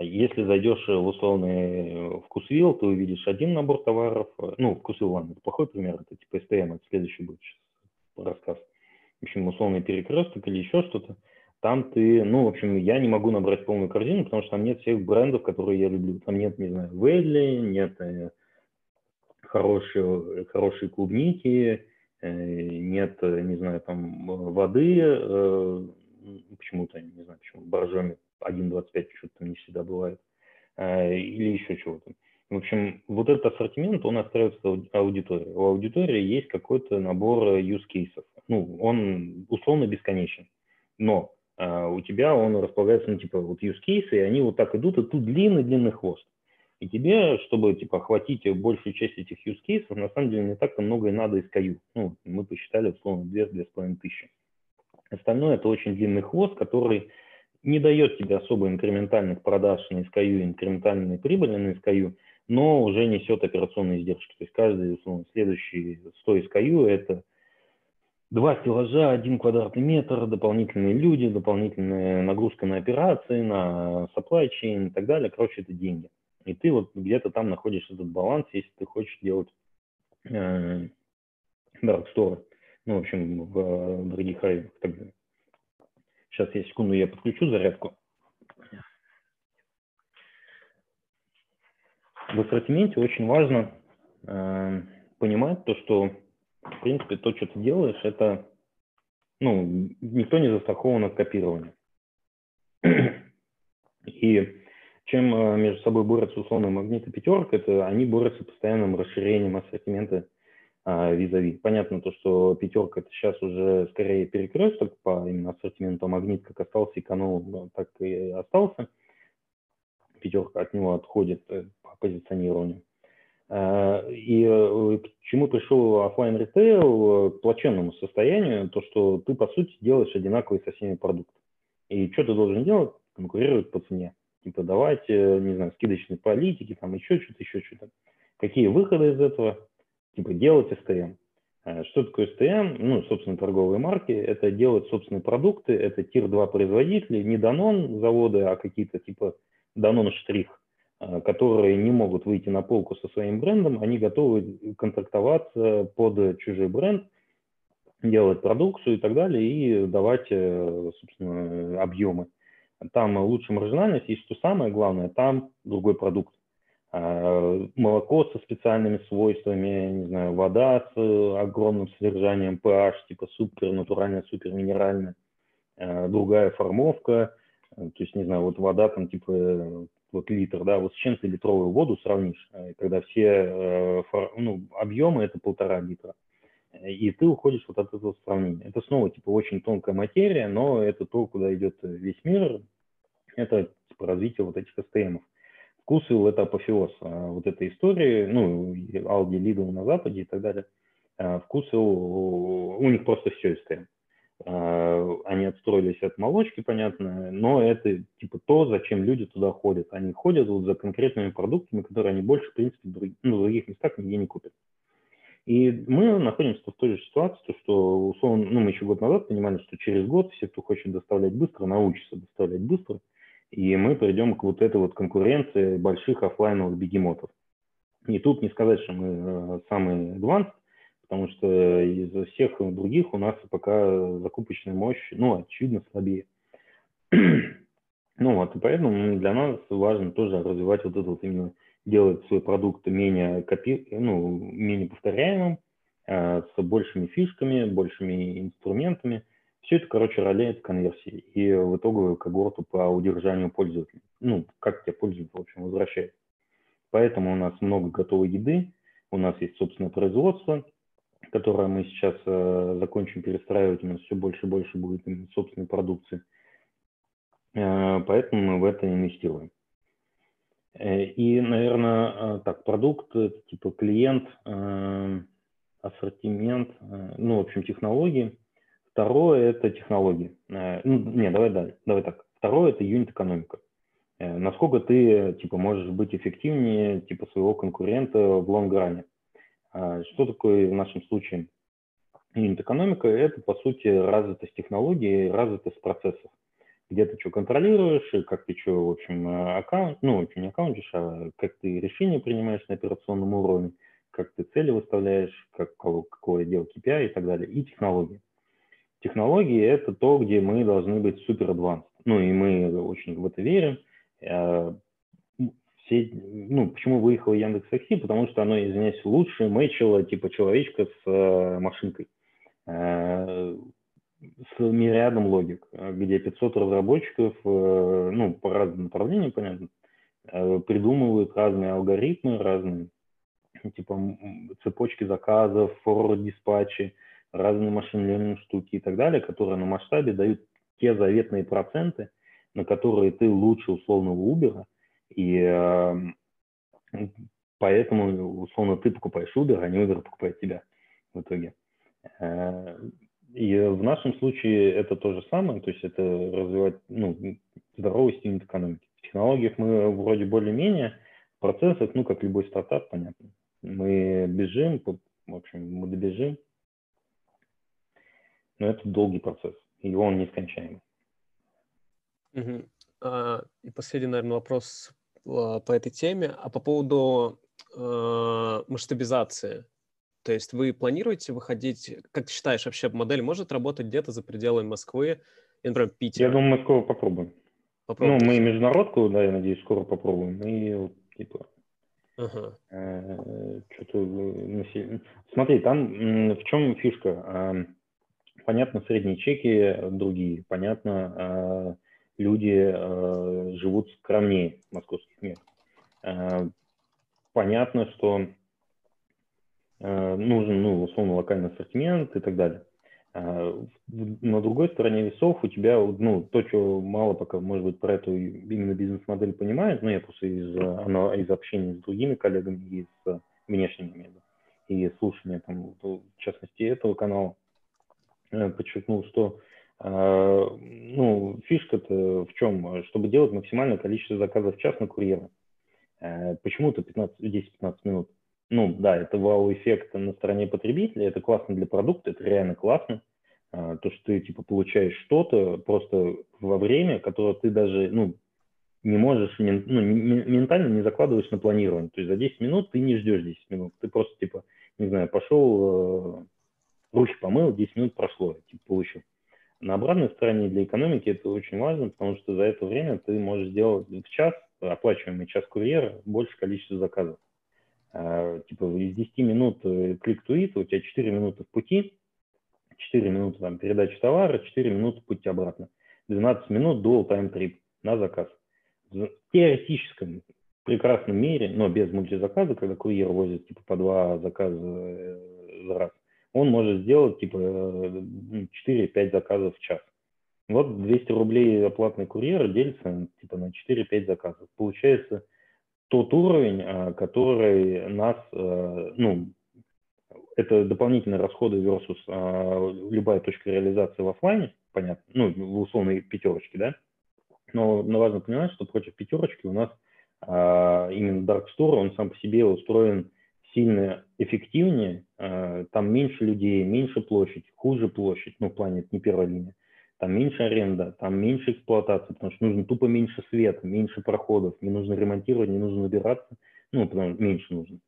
Если зайдешь в условный вкусвилл, ты увидишь один набор товаров. Ну, вкусвилл, ладно, это плохой пример, это типа STM, это следующий будет рассказ в общем, условный перекресток или еще что-то, там ты, ну, в общем, я не могу набрать полную корзину, потому что там нет всех брендов, которые я люблю. Там нет, не знаю, Вэлли, нет э, хорошей, хорошей клубники, э, нет, не знаю, там воды, э, почему-то, не знаю, почему, боржоми 1.25 что-то там не всегда бывает, или еще чего-то. В общем, вот этот ассортимент, он остается аудитории. У аудитории есть какой-то набор use cases. Ну, он условно бесконечен. Но э, у тебя он располагается, ну, типа, вот use cases, и они вот так идут, и тут длинный-длинный хвост. И тебе, чтобы, типа, охватить большую часть этих use cases, на самом деле не так-то много и надо из KU. Ну, мы посчитали, условно, 2-2,5 тысячи. Остальное – это очень длинный хвост, который не дает тебе особо инкрементальных продаж на SKU, инкрементальной прибыли на SKU, но уже несет операционные издержки. То есть каждый условно, следующий 100 SKU – это два стеллажа, один квадратный метр, дополнительные люди, дополнительная нагрузка на операции, на supply chain и так далее. Короче, это деньги. И ты вот где-то там находишь этот баланс, если ты хочешь делать э, store, ну, в общем, в, в других районах. Сейчас я секунду, я подключу зарядку. в ассортименте очень важно э, понимать то, что, в принципе, то, что ты делаешь, это, ну, никто не застрахован от копирования. И чем э, между собой борются условно магнит и пятерка, это они борются постоянным расширением ассортимента а, визави. Понятно то, что пятерка это сейчас уже скорее перекресток по именно ассортименту, а магнит как остался эконом, так и остался пятерка от него отходит э, по позиционированию. Э, и э, к чему пришел офлайн ритейл, к плачевному состоянию, то, что ты, по сути, делаешь одинаковый со всеми продукты. И что ты должен делать? Конкурировать по цене. Типа давать, не знаю, скидочные политики, там еще что-то, еще что-то. Какие выходы из этого? Типа делать СТМ. Что такое СТМ? Ну, собственно, торговые марки. Это делать собственные продукты, это тир-2 производители, не Данон заводы, а какие-то типа Данон Штрих, э, которые не могут выйти на полку со своим брендом, они готовы контрактоваться под чужой бренд, делать продукцию и так далее, и давать, э, собственно, объемы. Там лучше маржинальность, и что самое главное, там другой продукт. Э, молоко со специальными свойствами, не знаю, вода с огромным содержанием pH, типа супер, натуральная, супер минеральная, другая формовка, то есть, не знаю, вот вода там типа вот литр, да, вот с чем ты литровую воду сравнишь, э, когда все э, ну, объемы это полтора литра, и ты уходишь вот от этого сравнения. Это снова типа очень тонкая материя, но это то, куда идет весь мир, это типа, развитие вот этих СТМов. Вкусвилл – это апофеоз а вот этой истории, ну, Aldi, Lidl на Западе и так далее. Вкусвилл, у них просто все. А, они отстроились от молочки, понятно, но это типа то, зачем люди туда ходят. Они ходят вот за конкретными продуктами, которые они больше, в принципе, друг, ну, в других местах нигде не купят. И мы находимся в той же ситуации, что, условно, ну, мы еще год назад понимали, что через год все, кто хочет доставлять быстро, научатся доставлять быстро, и мы придем к вот этой вот конкуренции больших офлайновых бегемотов. И тут не сказать, что мы э, самые advanced, потому что из всех других у нас пока закупочная мощь, ну, очевидно, слабее. ну вот, и поэтому для нас важно тоже развивать вот это вот именно, делать свой продукт менее, копи, ну, менее повторяемым, э, с большими фишками, большими инструментами. Все это, короче, роляет в конверсии и в итоговую когорту по удержанию пользователя. Ну, как тебя пользователь, в общем, возвращает. Поэтому у нас много готовой еды, у нас есть собственное производство – которое мы сейчас э, закончим перестраивать, у нас все больше и больше будет собственной продукции. Э, поэтому мы в это инвестируем. И, наверное, так, продукт, типа клиент, ассортимент, ну, в общем, технологии. Второе – это технологии. Ну, не, давай, давай, давай так. Второе – это юнит-экономика. Насколько ты, типа, можешь быть эффективнее, типа, своего конкурента в лонгране. Что такое в нашем случае Юнит-экономика – это, по сути, развитость технологий, развитость процессов. Где ты что контролируешь, и как ты что, в общем, аккаунт, ну, не аккаунтишь, а как ты решения принимаешь на операционном уровне, как ты цели выставляешь, как, какое дело KPI и так далее, и технологии. Технологии – это то, где мы должны быть супер advanced. Ну, и мы очень в это верим. Э, все, ну, почему выехал Яндекс Такси? Потому что оно, извиняюсь, лучше мэчило типа человечка с э, машинкой. Э, с мириадом логик, где 500 разработчиков, э, ну, по разным направлениям, понятно, э, придумывают разные алгоритмы, разные типа цепочки заказов, forward диспатчи, разные машин штуки и так далее, которые на масштабе дают те заветные проценты, на которые ты лучше условного Uber, и э, поэтому условно ты покупаешь Uber, а не Uber покупает тебя в итоге. Э, и в нашем случае это то же самое, то есть это развивать ну, здоровый стиль экономики. В технологиях мы вроде более-менее, в процессах, ну, как любой стартап, понятно. Мы бежим, в общем, мы добежим, но это долгий процесс, и он нескончаемый. Угу. А, и последний, наверное, вопрос а, по этой теме. А по поводу а, масштабизации, то есть вы планируете выходить, как ты считаешь, вообще модель может работать где-то за пределами Москвы, и, например, Питера? Я думаю, мы скоро попробуем. попробуем. Ну, мы международку, да, я надеюсь, скоро попробуем. И типа Ага. Э, что-то э, Смотри, там в чем фишка? Понятно, средние чеки другие. Понятно, а, люди э, живут скромнее московских мест. Понятно, что Э, нужен, ну, условно, локальный ассортимент и так далее. А, на другой стороне весов у тебя, ну, то, что мало пока, может быть, про эту именно бизнес-модель понимает, но я просто из, оно, из общения с другими коллегами и с внешними и слушания, там, в частности, этого канала, э, подчеркнул, что а, ну, фишка-то в чем? Чтобы делать максимальное количество заказов в час на курьера. Э, почему-то 10-15 минут ну да, это вау-эффект на стороне потребителя, это классно для продукта, это реально классно. А, то, что ты типа получаешь что-то просто во время, которое ты даже, ну, не можешь, ну, ментально не закладываешь на планирование. То есть за 10 минут ты не ждешь 10 минут. Ты просто, типа, не знаю, пошел, э, руки помыл, 10 минут прошло, типа, получил. На обратной стороне для экономики это очень важно, потому что за это время ты можешь сделать в час, оплачиваемый час курьера, больше количества заказов. А, типа из 10 минут клик-туит, у тебя 4 минуты в пути, 4 минуты там передачи товара, 4 минуты путь обратно. 12 минут dual time trip на заказ. В теоретическом прекрасном мире, но без мультизаказа, когда курьер возит типа по два заказа э, за раз, он может сделать типа 4-5 э, заказов в час. Вот 200 рублей оплатный курьер делится типа на 4-5 заказов. Получается тот уровень, а, который нас, а, ну, это дополнительные расходы versus а, любая точка реализации в офлайне, понятно, ну, в условной пятерочке, да, но, но важно понимать, что против пятерочки у нас именно Dark Store, он сам по себе устроен сильно эффективнее, там меньше людей, меньше площадь, хуже площадь, ну, в плане это не первая линия, там меньше аренда, там меньше эксплуатации, потому что нужно тупо меньше света, меньше проходов, не нужно ремонтировать, не нужно убираться, ну, потому что меньше нужно.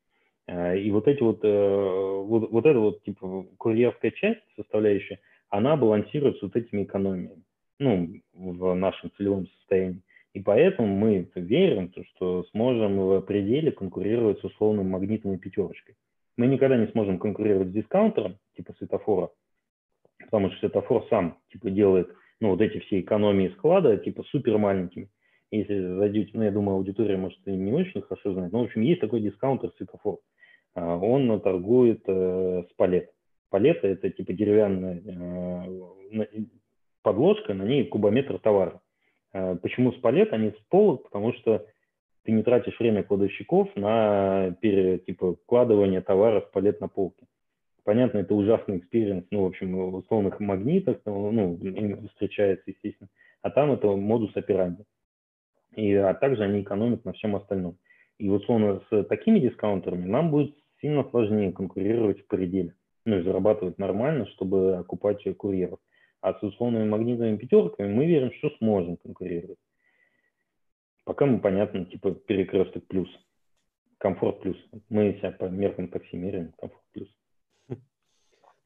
А, и вот эти вот, э, вот, вот эта вот, типа, курьерская часть, составляющая, она балансирует с вот этими экономиями, ну, в нашем целевом состоянии. И поэтому мы верим, что сможем в пределе конкурировать с условным магнитом пятерочкой. Мы никогда не сможем конкурировать с дискаунтером, типа светофора, потому что светофор сам типа делает ну, вот эти все экономии склада типа супер маленькими. Если зайдете, ну, я думаю, аудитория, может, и не очень хорошо знает, но, в общем, есть такой дискаунтер светофор. А, он торгует э, с палет. Палета – это типа деревянная э, подложка, на ней кубометр товара. Э, почему с палет, а не с полок? Потому что ты не тратишь время кладовщиков на пере, типа, вкладывание товара в палет на полке. Понятно, это ужасный experience, ну, в общем, в условных магнитах, ну, встречается, естественно. А там это модус операнди. И, а также они экономят на всем остальном. И условно, с такими дискаунтерами нам будет сильно сложнее конкурировать в пределе. Ну, и зарабатывать нормально, чтобы окупать курьеров. А с условными магнитными пятерками мы верим, что сможем конкурировать. Пока мы, понятно, типа перекресток плюс, комфорт плюс. Мы себя по меркам такси меряем, комфорт плюс.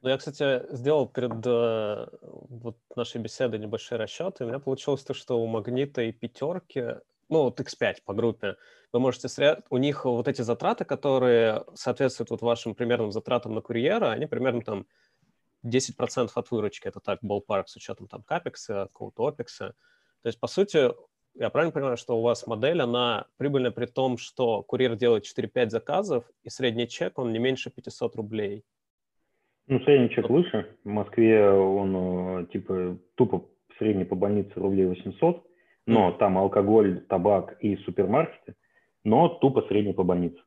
Ну, я, кстати, сделал перед э, вот нашей беседой небольшие расчеты. У меня получилось то, что у Магнита и пятерки, ну, вот X5 по группе, вы можете сряд... у них вот эти затраты, которые соответствуют вот вашим примерным затратам на курьера, они примерно там 10% от выручки. Это так, ballpark с учетом там капекса, какого-то. То есть, по сути, я правильно понимаю, что у вас модель, она прибыльная при том, что курьер делает 4-5 заказов, и средний чек, он не меньше 500 рублей? Ну, средний чек выше. В Москве он, э, типа, тупо средний по больнице рублей 800, но mm. там алкоголь, табак и супермаркеты, но тупо средний по больнице.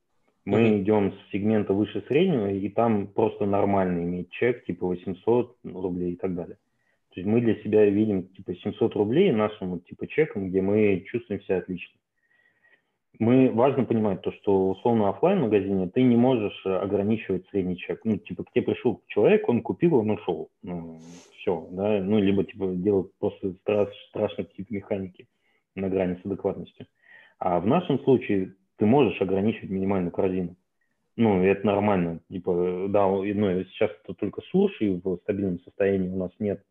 Мы mm-hmm. идем с сегмента выше среднего, и там просто нормально иметь чек, типа 800 рублей и так далее. То есть мы для себя видим типа 700 рублей нашим типа чеком, где мы чувствуем себя отлично. Мы важно понимать то, что условно офлайн магазине ты не можешь ограничивать средний чек. Ну, типа, к тебе пришел человек, он купил, он ушел. Ну, все, да, ну, либо, типа, делать просто страш, страшные какие-то механики на грани с адекватностью. А в нашем случае ты можешь ограничивать минимальную корзину. Ну, это нормально. Типа, да, ну, сейчас это только суши в стабильном состоянии у нас нет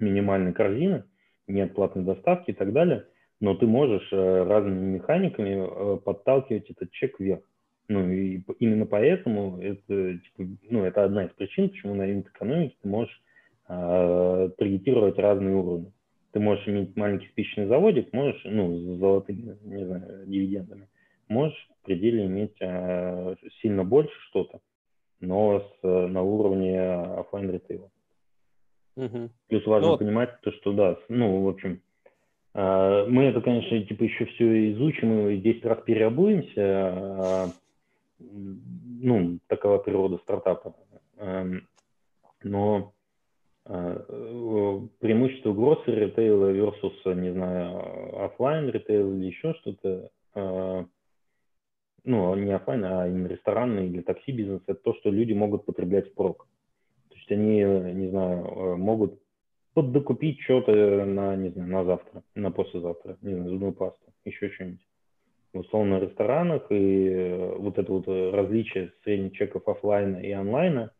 минимальной корзины, нет платной доставки и так далее, но ты можешь э, разными механиками э, подталкивать этот чек вверх. Ну и именно поэтому это, типа, ну, это одна из причин, почему на экономике ты можешь э, таргетировать разные уровни. Ты можешь иметь маленький спичечный заводик, можешь, ну, с золотыми, не знаю, дивидендами, можешь в пределе иметь э, сильно больше что-то, но с, на уровне офлайн ритейла. Угу. Плюс важно ну, понимать то, что да, ну, в общем, э, мы это, конечно, типа еще все изучим и 10 раз переобуемся, э, ну, такова природа стартапа. Э, но э, преимущество grocery ритейла versus, не знаю, офлайн ритейл или еще что-то, э, ну, не офлайн, а именно ресторанный или такси бизнес, это то, что люди могут потреблять впрок есть они, не знаю, э, могут поддокупить что-то на, не знаю, на завтра, на послезавтра, не знаю, зубную пасту, еще что-нибудь. Условно, в ресторанах и э, вот это вот э, различие средних чеков офлайна и онлайна,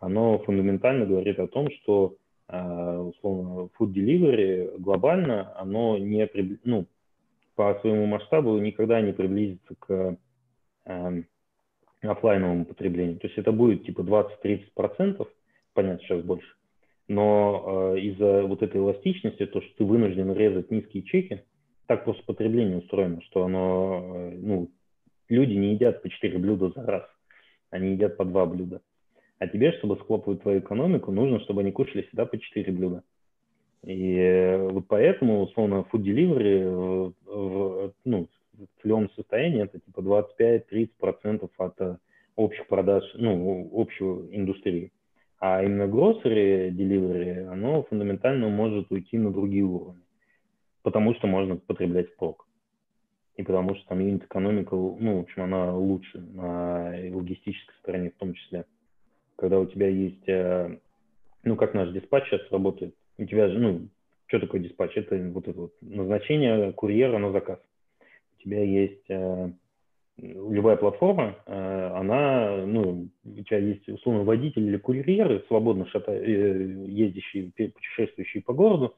оно фундаментально говорит о том, что условно food delivery глобально, оно не ну, по своему масштабу никогда не приблизится к э, офлайновому потреблению. То есть это будет типа 20-30%, понятно, сейчас больше. Но э, из-за вот этой эластичности, то, что ты вынужден резать низкие чеки, так просто потребление устроено, что оно, э, ну, люди не едят по 4 блюда за раз, они едят по 2 блюда. А тебе, чтобы схлопывать твою экономику, нужно, чтобы они кушали всегда по 4 блюда. И э, вот поэтому, условно, food delivery в, в, ну, в целевом состоянии это типа 25-30% от э, общих продаж, ну, общего индустрии. А именно grocery delivery, оно фундаментально может уйти на другие уровни, потому что можно потреблять впрок. И потому что там юнит экономика, ну, в общем, она лучше на логистической стороне в том числе. Когда у тебя есть, э, ну, как наш диспатч сейчас работает, у тебя же, ну, что такое диспатч? Это вот это вот назначение курьера на заказ. У тебя есть э, любая платформа, э, она, ну, у тебя есть условно водитель или курьеры, свободно шата, э, ездящие, путешествующие по городу,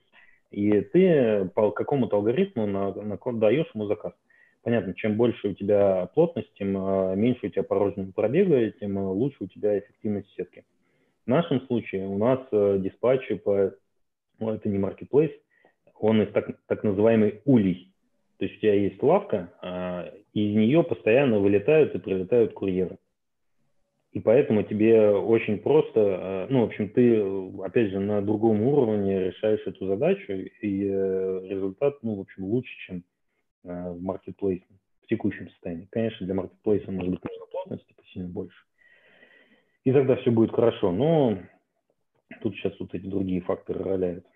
и ты по какому-то алгоритму на, на даешь ему заказ. Понятно, чем больше у тебя плотность, тем э, меньше у тебя порожнего пробега, тем лучше у тебя эффективность сетки. В нашем случае у нас диспатчи по, ну, это не marketplace, он из так, так называемый улей. То есть у тебя есть лавка, и из нее постоянно вылетают и прилетают курьеры. И поэтому тебе очень просто, а, ну, в общем, ты, опять же, на другом уровне решаешь эту задачу, и э, результат, ну, в общем, лучше, чем в маркетплейсе. в текущем состоянии. Конечно, для маркетплейса может быть нужна плотность типа, сильно больше. И тогда все будет хорошо. Но тут сейчас вот эти другие факторы роляют.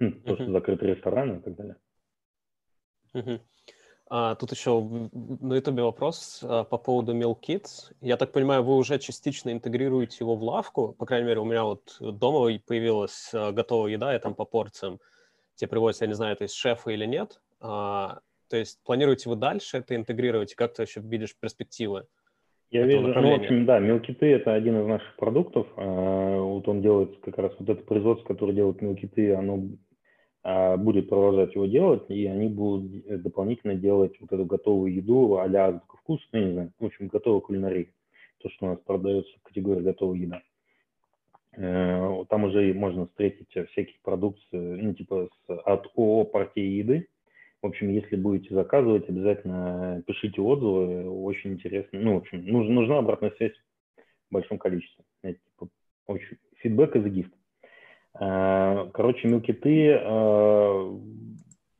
Ну, то, что закрыты рестораны и так далее. Uh-huh. А, тут еще на YouTube вопрос а, по поводу Milk Kids. Я так понимаю, вы уже частично интегрируете его в лавку. По крайней мере, у меня вот дома появилась а, готовая еда, я там по порциям тебе привозят, я не знаю, это из шефа или нет. А, то есть планируете вы дальше это интегрировать? Как ты еще видишь перспективы? Я вижу, ну, в общем, да, мелкиты – это один из наших продуктов. А, вот он делает как раз вот это производство, которое делает мелкиты, оно будет продолжать его делать, и они будут э, дополнительно делать вот эту готовую еду а-ля азбука не знаю, в общем, готовую кулинарию, то, что у нас продается в категории готовая еда. Э, там уже можно встретить всякие продукции, ну, типа с, от ООО «Партии еды». В общем, если будете заказывать, обязательно пишите отзывы, очень интересно. Ну, в общем, нужна, обратная связь в большом количестве. Типа, очень, фидбэк из гифт. Э, короче, мелкиты, э,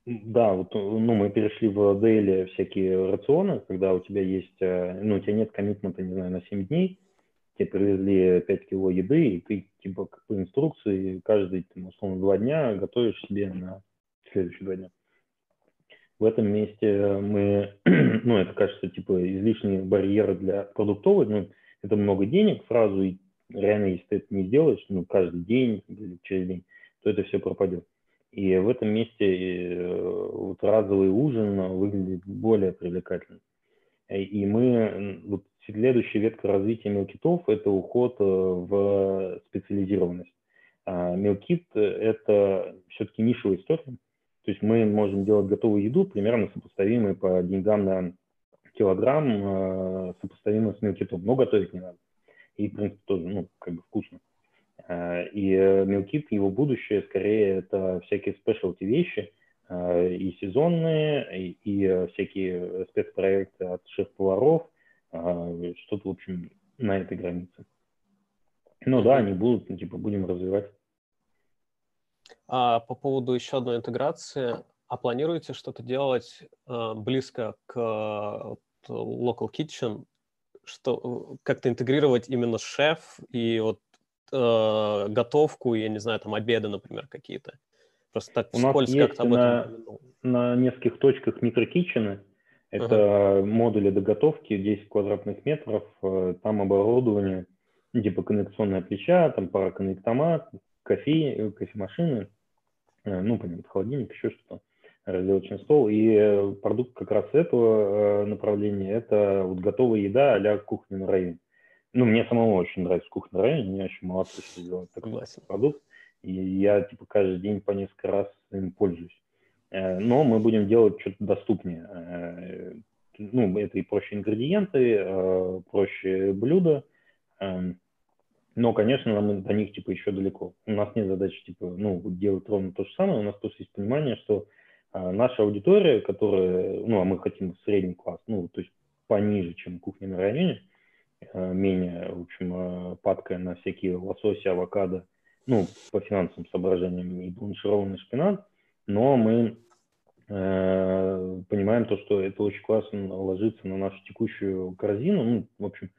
да, вот, ну, мы перешли в Дейли всякие рационы, когда у тебя есть, э, ну, у тебя нет коммитмента, не знаю, на 7 дней, тебе привезли 5 кило еды, и ты, типа, как по инструкции, каждый, там, условно, два дня готовишь себе на следующие два дня. В этом месте мы, ну, это кажется, типа, излишние барьеры для продуктовой, ну, это много денег сразу, и реально, если ты это не сделаешь, ну, каждый день или через день, то это все пропадет. И в этом месте э, вот разовый ужин выглядит более привлекательным. И мы, вот следующая ветка развития мелкитов – это уход э, в специализированность. А мелкит – это все-таки нишевая история. То есть мы можем делать готовую еду, примерно сопоставимую по деньгам на килограмм, э, сопоставимую с мелкитом, но готовить не надо и, в принципе, тоже, ну, как бы вкусно. А, и Милкит, э, его будущее, скорее, это всякие спешлти вещи, а, и сезонные, и, и э, всякие спецпроекты от шеф-поваров, а, что-то, в общем, на этой границе. Ну да, они будут, ну, типа, будем развивать. А по поводу еще одной интеграции, а планируете что-то делать э, близко к Local Kitchen что э, как-то интегрировать именно шеф и вот э, готовку, я не знаю, там обеды, например, какие-то. Просто так У нас есть как-то об этом на, на нескольких точках микрокитчены. Это uh-huh. модули доготовки, 10 квадратных метров, э, там оборудование, ну, типа коннекционная плеча, там пара коннектомат, кофе, э, кофемашины, ну, понятно, холодильник, еще что-то разделочный стол. И э, продукт как раз этого э, направления – это вот готовая еда а-ля кухня на районе. Ну, мне самому очень нравится кухня на районе, мне очень молодцы, что делают такой Согласен. продукт. И я, типа, каждый день по несколько раз им пользуюсь. Э, но мы будем делать что-то доступнее. Ну, это и проще ингредиенты, проще блюда. Эм, но, конечно, нам до них, типа, еще далеко. У нас нет задачи, типа, ну, делать ровно то же самое. У нас просто есть понимание, что наша аудитория, которая, ну, а мы хотим средний класс, ну, то есть пониже, чем кухня на районе, э, менее, в общем, э, падкая на всякие лососи, авокадо, ну, по финансовым соображениям и бланшированный шпинат, но мы э, понимаем то, что это очень классно ложится на нашу текущую корзину, ну, в общем,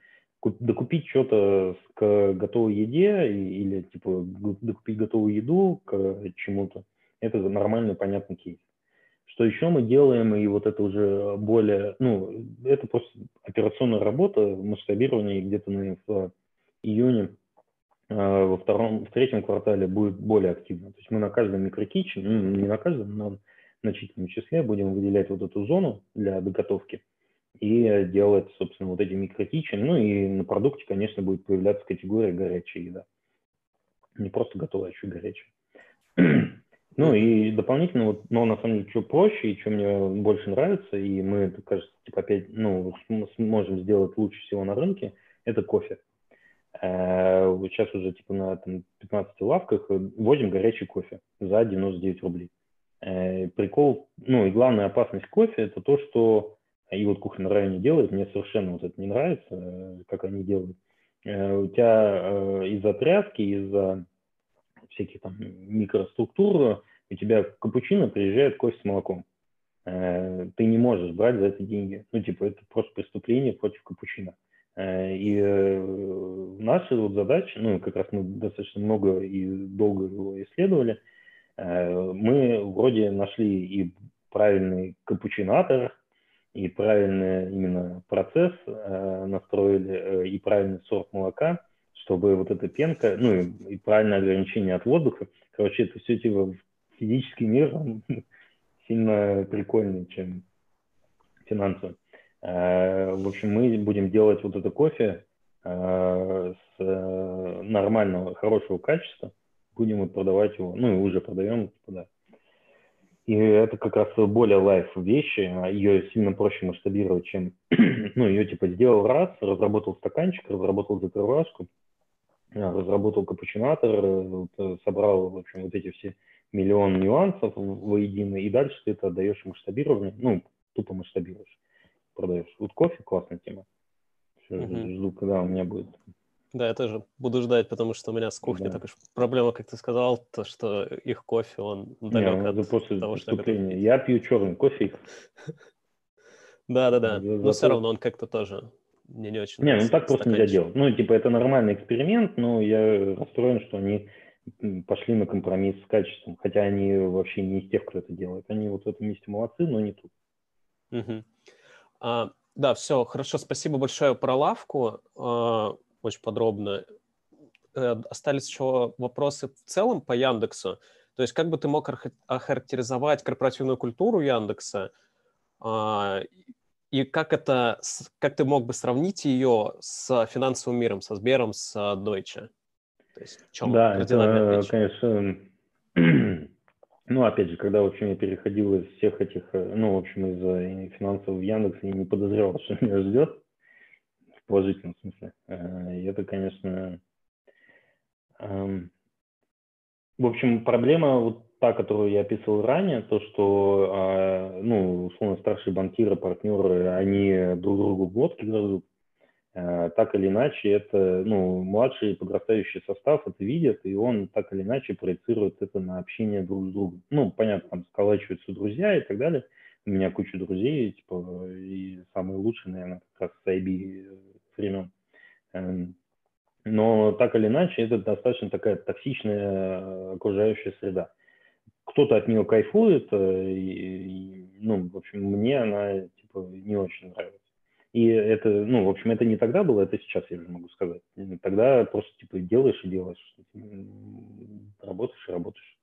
докупить что-то к готовой еде или, типа, докупить готовую еду к чему-то, это нормальный, понятный кейс. Что еще мы делаем, и вот это уже более, ну, это просто операционная работа, масштабирование где-то на, в июне, э, во втором, в третьем квартале будет более активно. То есть мы на каждом микрокиче, ну, не на каждом, но на значительном числе будем выделять вот эту зону для доготовки и делать, собственно, вот эти микрокичи. Ну и на продукте, конечно, будет появляться категория горячая еда. Не просто готовая, а еще горячая. Ну и дополнительно, вот, но на самом деле, что проще и что мне больше нравится, и мы, кажется, типа опять, ну, сможем сделать лучше всего на рынке, это кофе. Э, сейчас уже типа на там, 15 лавках возим горячий кофе за 99 рублей. Э, прикол, ну и главная опасность кофе, это то, что и вот кухня на районе делает, мне совершенно вот это не нравится, э, как они делают. У тебя из-за тряски, из-за всяких там микроструктур у тебя капучино приезжает кофе с молоком. ты не можешь брать за это деньги. Ну, типа, это просто преступление против капучино. И наша вот задача, ну, как раз мы достаточно много и долго его исследовали, мы вроде нашли и правильный капучинатор, и правильный именно процесс настроили, и правильный сорт молока, чтобы вот эта пенка, ну и, правильное ограничение от воздуха, короче, это все типа физический мир, он сильно прикольнее, чем финансово. Э, в общем, мы будем делать вот это кофе э, с э, нормального, хорошего качества, будем вот продавать его, ну и уже продаем, типа, да. И это как раз более лайф вещи, а ее сильно проще масштабировать, чем, ну, ее типа сделал раз, разработал стаканчик, разработал закрывашку, разработал капучинатор, собрал, в общем, вот эти все миллион нюансов воедино, и дальше ты это отдаешь масштабирование, ну, тупо масштабируешь, продаешь. Вот кофе классная тема. Все, угу. Жду, когда у меня будет. Да, я тоже буду ждать, потому что у меня с кухней да. такая проблема, как ты сказал, то, что их кофе, он далек Не, от после того, что я, я пью черный кофе. Да-да-да, но все равно он как-то тоже мне не очень Не, ну так просто нельзя делать. Ну, типа, это нормальный эксперимент, но я расстроен, что они пошли на компромисс с качеством, хотя они вообще не из тех, кто это делает. Они вот в этом месте молодцы, но не тут. Угу. А, да, все, хорошо, спасибо большое про лавку, а, очень подробно. Э, остались еще вопросы в целом по Яндексу. То есть как бы ты мог охарактеризовать корпоративную культуру Яндекса а, и как это, как ты мог бы сравнить ее с финансовым миром, со Сбером, с Deutsche? То есть в чем да, это, конечно, ну, опять же, когда, в общем, я переходил из всех этих, э, ну, в общем, из э, финансового в Яндекс, я не подозревал, что меня ждет, в положительном смысле. Э, и это, конечно, эм, в общем, проблема вот та, которую я описывал ранее, то, что, ну, условно, старшие банкиры, партнеры, они друг другу глотки грызут, так или иначе, это, ну, младший подрастающий состав это видит, и он так или иначе проецирует это на общение друг с другом. Ну, понятно, там сколачиваются друзья и так далее. У меня куча друзей, типа, и самые лучшие, наверное, как раз с IB времен. Эм, но так или иначе, это достаточно такая токсичная окружающая среда кто-то от нее кайфует, э, и, ну, в общем, мне она, типа, не очень нравится. И это, ну, в общем, это не тогда было, это сейчас, я уже могу сказать. Тогда просто, типа, делаешь и делаешь. Работаешь и работаешь.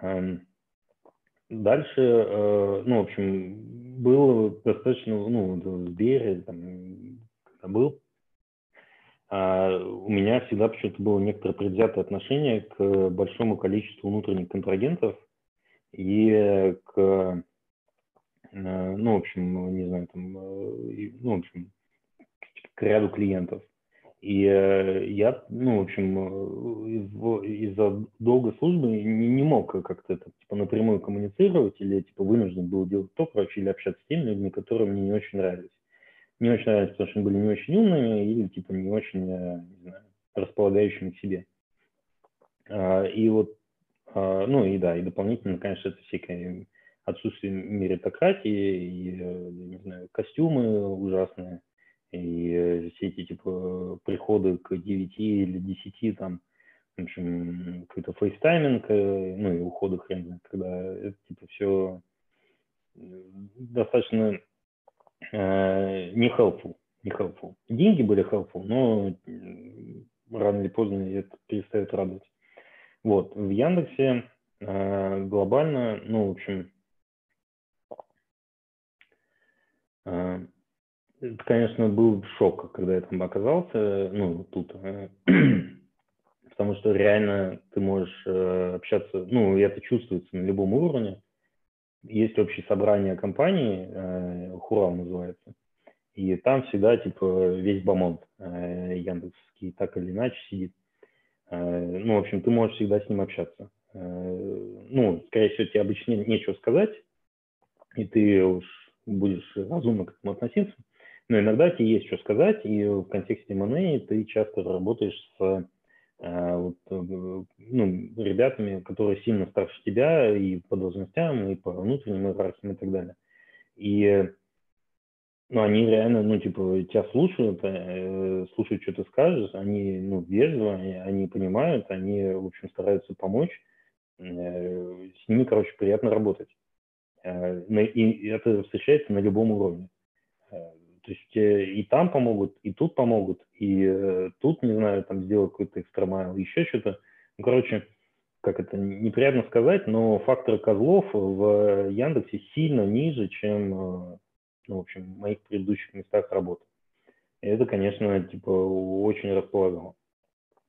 Эм, дальше, э, ну, в общем, было достаточно, ну, в Сбере, там, когда был, а, у меня всегда почему-то было некоторое предвзятое отношение к большому количеству внутренних контрагентов и к, ну, в общем, не знаю, там, э, ну, в общем, к ряду клиентов. И э, я, ну, в общем, из-за долгой службы не, не мог как-то это, типа, напрямую коммуницировать или, типа, вынужден был делать то, короче, или общаться с теми людьми, которые мне не очень нравились не очень нравится, потому что они были не очень умными или типа не очень, э, не знаю, располагающими к себе. А, и вот, а, ну и да, и дополнительно, конечно, это всякое отсутствие меритократии, и, э, не знаю, костюмы ужасные, и э, все эти, типа, приходы к 9 или 10, там, в общем, какой-то face timing, ну и уходы хрен когда это, типа, все достаточно Э, не helpful, не helpful. Деньги были helpful, но рано или поздно это перестает радовать. Вот, в Яндексе э, глобально, ну, в общем, э, это, конечно, был шок, когда я там оказался, ну, тут, э, потому что реально ты можешь э, общаться, ну, это чувствуется на любом уровне, есть общее собрание компании, э, Хурал называется, и там всегда типа весь бомонд яндексский так или иначе сидит. Ну, в общем, ты можешь всегда с ним общаться. Ну, скорее всего, тебе обычно нечего сказать, и ты уж будешь разумно к этому относиться. Но иногда тебе есть что сказать, и в контексте M&A ты часто работаешь с вот, ну, ребятами, которые сильно старше тебя и по должностям, и по внутренним иерархиям и так далее. И ну, они реально, ну, типа, тебя слушают, э, слушают, что ты скажешь, они, ну, вежливо, они, они понимают, они, в общем, стараются помочь. Э, с ними, короче, приятно работать. Э, и это встречается на любом уровне. Э, то есть э, и там помогут, и тут помогут, и тут, не знаю, там сделать какой-то экстрамайл, еще что-то. Ну, короче, как это неприятно сказать, но фактор козлов в Яндексе сильно ниже, чем ну, в общем, в моих предыдущих местах работы. И это, конечно, типа, очень располагало.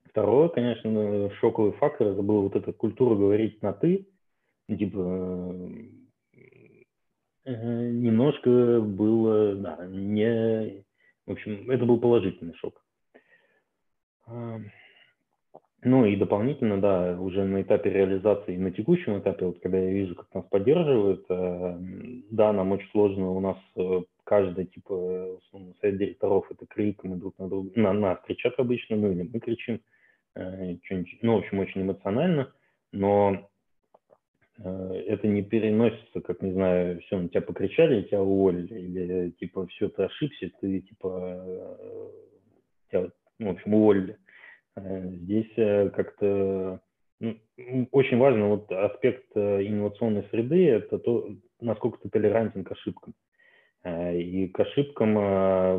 Второе, конечно, шоковый фактор, это была вот эта культура говорить на «ты», типа, немножко было, да, не... В общем, это был положительный шок. Ну и дополнительно, да, уже на этапе реализации, на текущем этапе, вот когда я вижу, как нас поддерживают, э, да, нам очень сложно, у нас э, каждый, типа, совет директоров это крик, мы друг на друга, на нас кричат обычно, ну или мы кричим, э, ну, в общем, очень эмоционально, но это не переносится, как, не знаю, все, на тебя покричали, тебя уволили, или, типа, все, ты ошибся, ты, типа, тебя, ну, в общем, уволили Э, здесь э, как-то ну, очень важно вот аспект э, инновационной среды – это то, насколько ты толерантен к ошибкам. И к ошибкам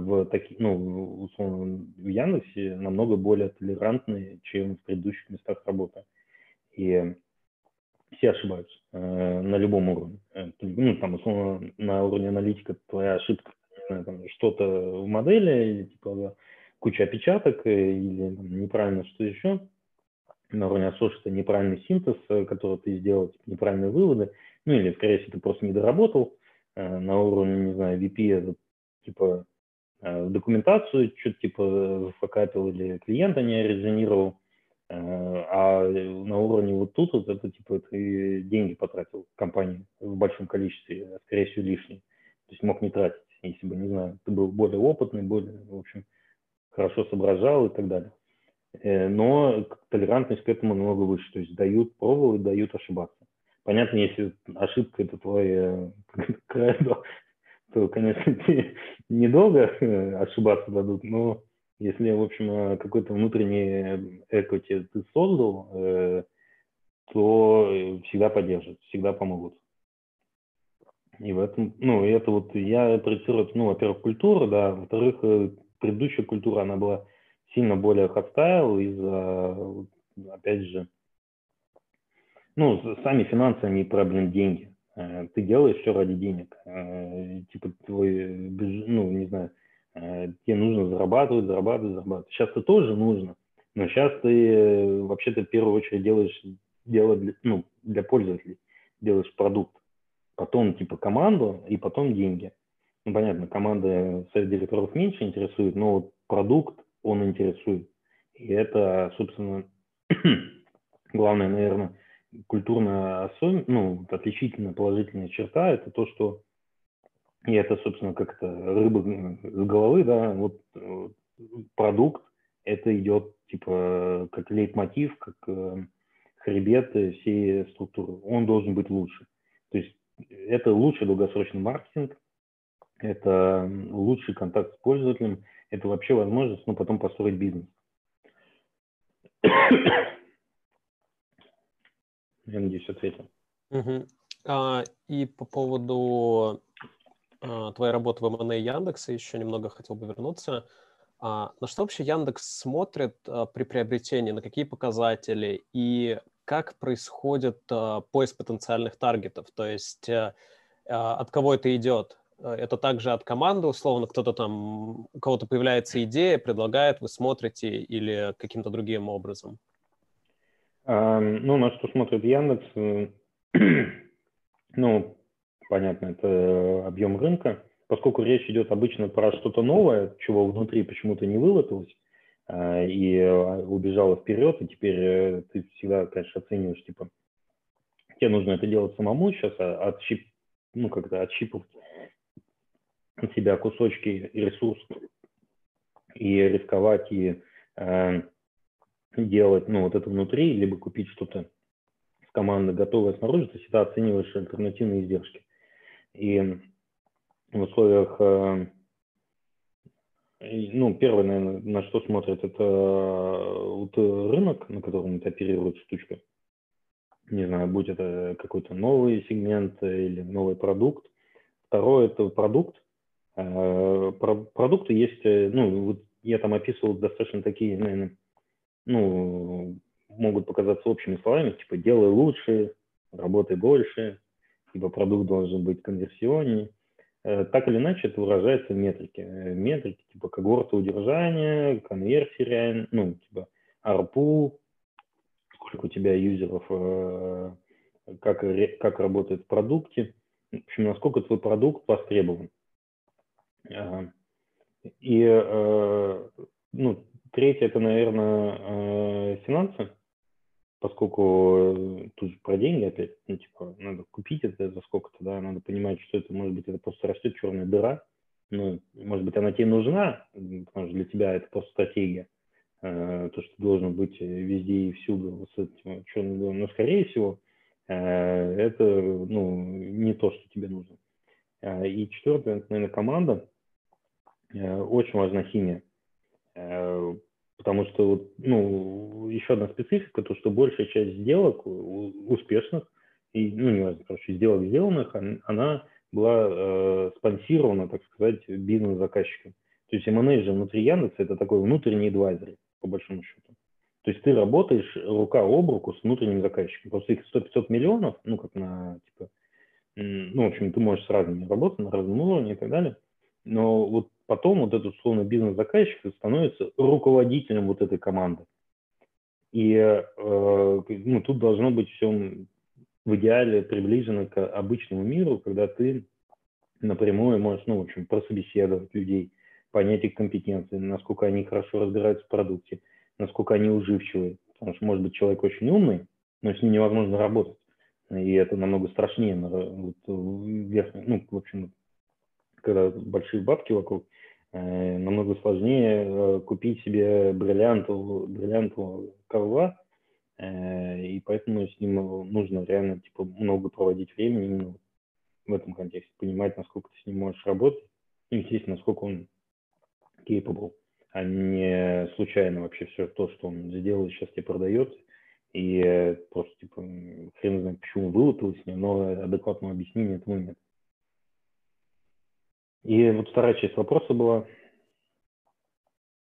в таких, ну, условно, в Яндексе намного более толерантные, чем в предыдущих местах работы. И все ошибаются на любом уровне. Ну, там, условно, на уровне аналитика твоя ошибка, что-то в модели, типа куча опечаток э, или там, неправильно что еще. На уровне это неправильный синтез, э, который ты сделал, типа, неправильные выводы. Ну или, скорее всего, ты просто не доработал. Э, на уровне, не знаю, VP это типа в документацию что-то типа зафакапил или клиента не резонировал. А на уровне вот тут вот это типа ты деньги потратил компании в большом количестве, а, скорее всего лишние. То есть мог не тратить, если бы, не знаю, ты был более опытный, более, в общем, хорошо соображал и так далее. Э, но толерантность к этому намного выше, то есть дают пробовать, дают ошибаться. Понятно, если ошибка это твой э, кредо, то, конечно, тебе недолго э, ошибаться дадут, но если, в общем, какой-то внутренний экоти ты создал, то всегда поддержат, всегда помогут. И в этом, ну, это вот я проецирую, ну, во-первых, культуру, да, во-вторых, предыдущая культура, она была сильно более хостайл из-за, опять же, ну, сами финансы, они про, блин, деньги. Э, ты делаешь все ради денег. Э, типа твой, ну, не знаю, э, тебе нужно зарабатывать, зарабатывать, зарабатывать. Сейчас это тоже нужно, но сейчас ты вообще-то в первую очередь делаешь дело для, ну, для пользователей, делаешь продукт, потом типа команду и потом деньги ну, понятно, команда совет директоров меньше интересует, но вот продукт, он интересует. И это, собственно, главное, наверное, культурная особенность, ну, отличительная положительная черта, это то, что, и это, собственно, как-то рыба с головы, да, вот продукт, это идет, типа, как лейтмотив, как э, хребет всей структуры. Он должен быть лучше. То есть это лучший долгосрочный маркетинг, это лучший контакт с пользователем, это вообще возможность, ну, потом построить бизнес. Я надеюсь, ответил. Угу. А, и по поводу а, твоей работы в M&A Яндекса еще немного хотел бы вернуться. А, на что вообще Яндекс смотрит а, при приобретении, на какие показатели и как происходит а, поиск потенциальных таргетов? То есть а, от кого это идет? Э, это также от команды, условно, кто-то там, у кого-то появляется идея, предлагает, вы смотрите или каким-то другим образом? ну, на что смотрит Яндекс, э, ну, понятно, это объем рынка. Поскольку речь идет обычно про что-то новое, чего внутри почему-то не вылотилось, э, и убежало вперед, и теперь ты всегда, конечно, оцениваешь, типа, тебе нужно это делать самому сейчас, а отщип, ну, как-то отщипывать на себя кусочки и ресурс и рисковать и э, делать, ну, вот это внутри, либо купить что-то с команды готовое снаружи, то всегда оцениваешь альтернативные издержки. И в условиях, э, ну, первое, наверное, на что смотрят, это э, вот рынок, на котором это оперирует штучка. Не знаю, будь это какой-то новый сегмент или новый продукт. Второе – это продукт. Э, продукты есть, ну, вот я там описывал достаточно такие, наверное, ну, могут показаться общими словами, типа делай лучше, работай больше, либо продукт должен быть конверсионнее. Э, так или иначе, это выражается в метрике. Э, метрики типа когорта удержания, конверсии реально, ну, типа ARPU, сколько у тебя юзеров, э, как, как работает в продукте, в общем, насколько твой продукт востребован. И ну, третье, это, наверное, финансы поскольку э, тут про деньги опять, ну, типа, надо купить это за сколько-то, да, надо понимать, что это, может быть, это просто растет черная дыра, ну, может быть, она тебе нужна, потому что для тебя это просто стратегия, э, то, что должен быть везде и всюду с этим черным дыром, но, скорее всего, э, это, ну, не то, что тебе нужно. Э, и четвертое, это, наверное, команда. Э, очень важна химия. Потому что, ну, еще одна специфика, то, что большая часть сделок успешных, и, ну, не важно, короче, сделок сделанных, она была э, спонсирована, так сказать, бизнес-заказчиком. То есть M&A внутри Яндекса – это такой внутренний адвайзер, по большому счету. То есть ты работаешь рука об руку с внутренним заказчиком. Просто их 100-500 миллионов, ну, как на, типа, ну, в общем, ты можешь с разными работать, на разном уровне и так далее. Но вот потом вот этот условно бизнес-заказчик становится руководителем вот этой команды. И э, ну, тут должно быть все в идеале приближено к обычному миру, когда ты напрямую можешь, ну, в общем, прособеседовать людей, понять их компетенции, насколько они хорошо разбираются в продукте, насколько они уживчивые. Потому что, может быть, человек очень умный, но с ним невозможно работать. И это намного страшнее, вот, верхний, ну, в общем, когда большие бабки вокруг, э, намного сложнее э, купить себе бриллиантового, бриллиантового корла, э, и поэтому с ним нужно реально типа много проводить времени именно в этом контексте, понимать, насколько ты с ним можешь работать, и, естественно, насколько он capable, а не случайно вообще все то, что он сделал, сейчас тебе продает, и просто, типа, хрен знает, почему вылупилось с ним, но адекватного объяснения этому нет. И вот вторая часть вопроса была.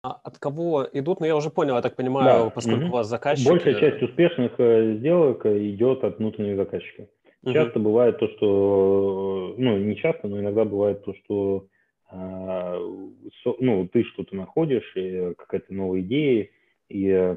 А от кого идут? Ну, я уже понял, я так понимаю, да. поскольку угу. у вас заказчики... Большая часть успешных э, сделок э, идет от внутренних заказчиков. Угу. Часто бывает то, что... Ну, не часто, но иногда бывает то, что ну, ты что-то находишь, и какая-то новая идея, и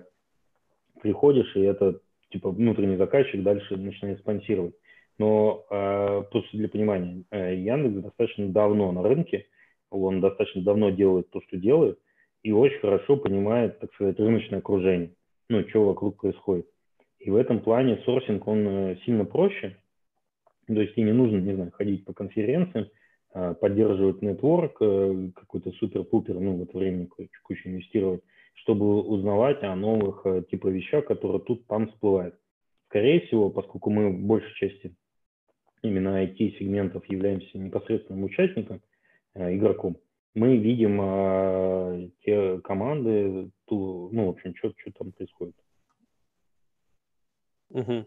приходишь, и это типа внутренний заказчик дальше начинает спонсировать. Но э, просто для понимания, э, Яндекс достаточно давно на рынке, он достаточно давно делает то, что делает, и очень хорошо понимает, так сказать, рыночное окружение, ну, что вокруг происходит. И в этом плане сорсинг, он э, сильно проще, то есть тебе не нужно, не знаю, ходить по конференциям, э, поддерживать нетворк, э, какой-то супер-пупер, ну, в это время кучу, инвестировать, чтобы узнавать о новых типа вещах, которые тут там всплывают. Скорее всего, поскольку мы в большей части именно IT-сегментов являемся непосредственным участником, э, игроком, мы видим э, те команды, ту, ну, в общем, что, что там происходит. Угу.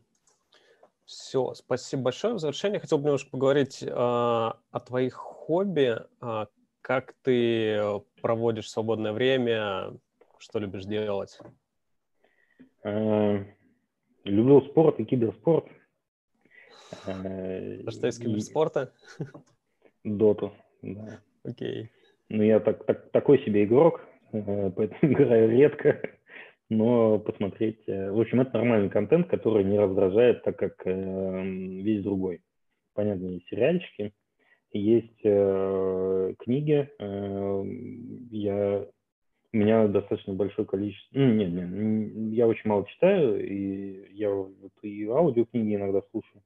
Все, спасибо большое. В завершение хотел бы немножко поговорить э, о твоих хобби. Э, как ты проводишь свободное время? Что любишь делать? Э, люблю спорт и киберспорт. А что из киберспорта? Доту, да. Окей. Ну, я так, так, такой себе игрок, э, поэтому играю редко, но посмотреть... Э, в общем, это нормальный контент, который не раздражает, так как весь другой. Понятно, есть сериальчики, есть книги. я у меня достаточно большое количество... Ну, нет, нет, я очень мало читаю, и я вот и аудиокниги иногда слушаю.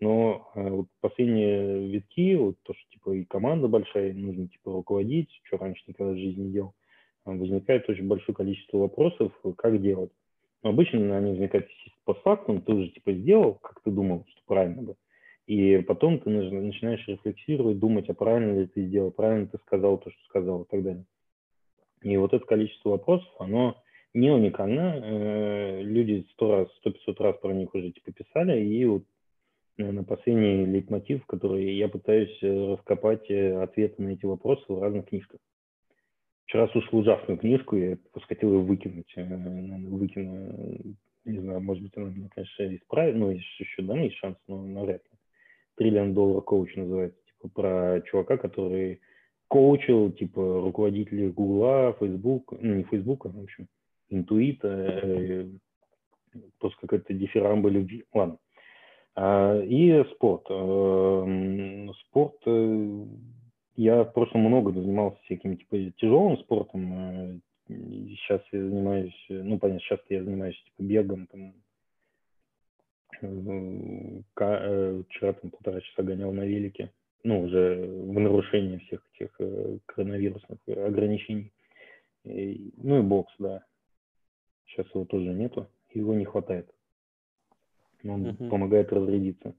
Но э, вот последние витки, вот то, что типа и команда большая, нужно типа руководить, что раньше никогда в жизни не делал, э, возникает очень большое количество вопросов, как делать. Но обычно они возникают постфактум, ты уже типа сделал, как ты думал, что правильно бы. И потом ты начинаешь рефлексировать, думать, а правильно ли ты сделал, правильно ты сказал то, что сказал и так далее. И вот это количество вопросов, оно не уникально. Э, люди сто раз, сто пятьсот раз про них уже типа писали, и вот наверное, последний лейтмотив, который я пытаюсь э, раскопать э, ответы на эти вопросы в разных книжках. Вчера слушал ужасную книжку, я хотел ее выкинуть, наверное, выкину, не знаю, может быть, она меня, конечно, исправит, ну, еще да, есть шанс, но навряд ли. Триллион доллар коуч называется, типа про чувака, который коучил, типа, руководителей Гугла, Фейсбук, ну, не Фейсбука, в общем, Интуита, э, просто какая-то дифирамба любви. Ладно. А, и спорт. Э, спорт, э, я в прошлом много занимался всяким, типа, тяжелым спортом. Сейчас я занимаюсь, ну, понятно, сейчас я занимаюсь, типа, бегом, там, вчера там полтора часа гонял на велике ну, уже в нарушение всех этих э, коронавирусных ограничений. И, ну и бокс, да. Сейчас его тоже нету, его не хватает. Он угу. помогает разрядиться.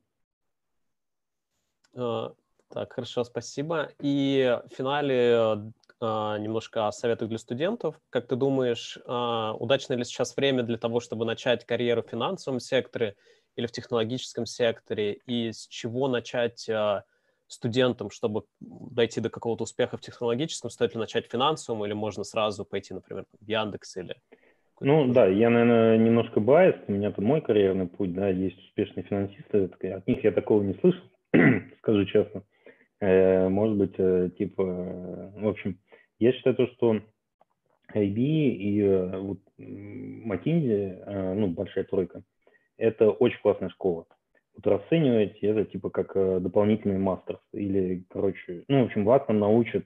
Uh, так, хорошо, спасибо. И в финале uh, немножко о советах для студентов. Как ты думаешь, uh, удачно ли сейчас время для того, чтобы начать карьеру в финансовом секторе или в технологическом секторе? И с чего начать студентам, чтобы дойти до какого-то успеха в технологическом, стоит ли начать финансовым или можно сразу пойти, например, в Яндекс или... Ну да, я, наверное, немножко байс, у меня там мой карьерный путь, да, есть успешные финансисты, от них я такого не слышал, скажу честно. Э, может быть, э, типа, э, в общем, я считаю то, что IB и вот McKinsey, ну, большая тройка, это очень классная школа вот расценивать это типа как дополнительный мастер или, короче, ну, в общем, вас там научат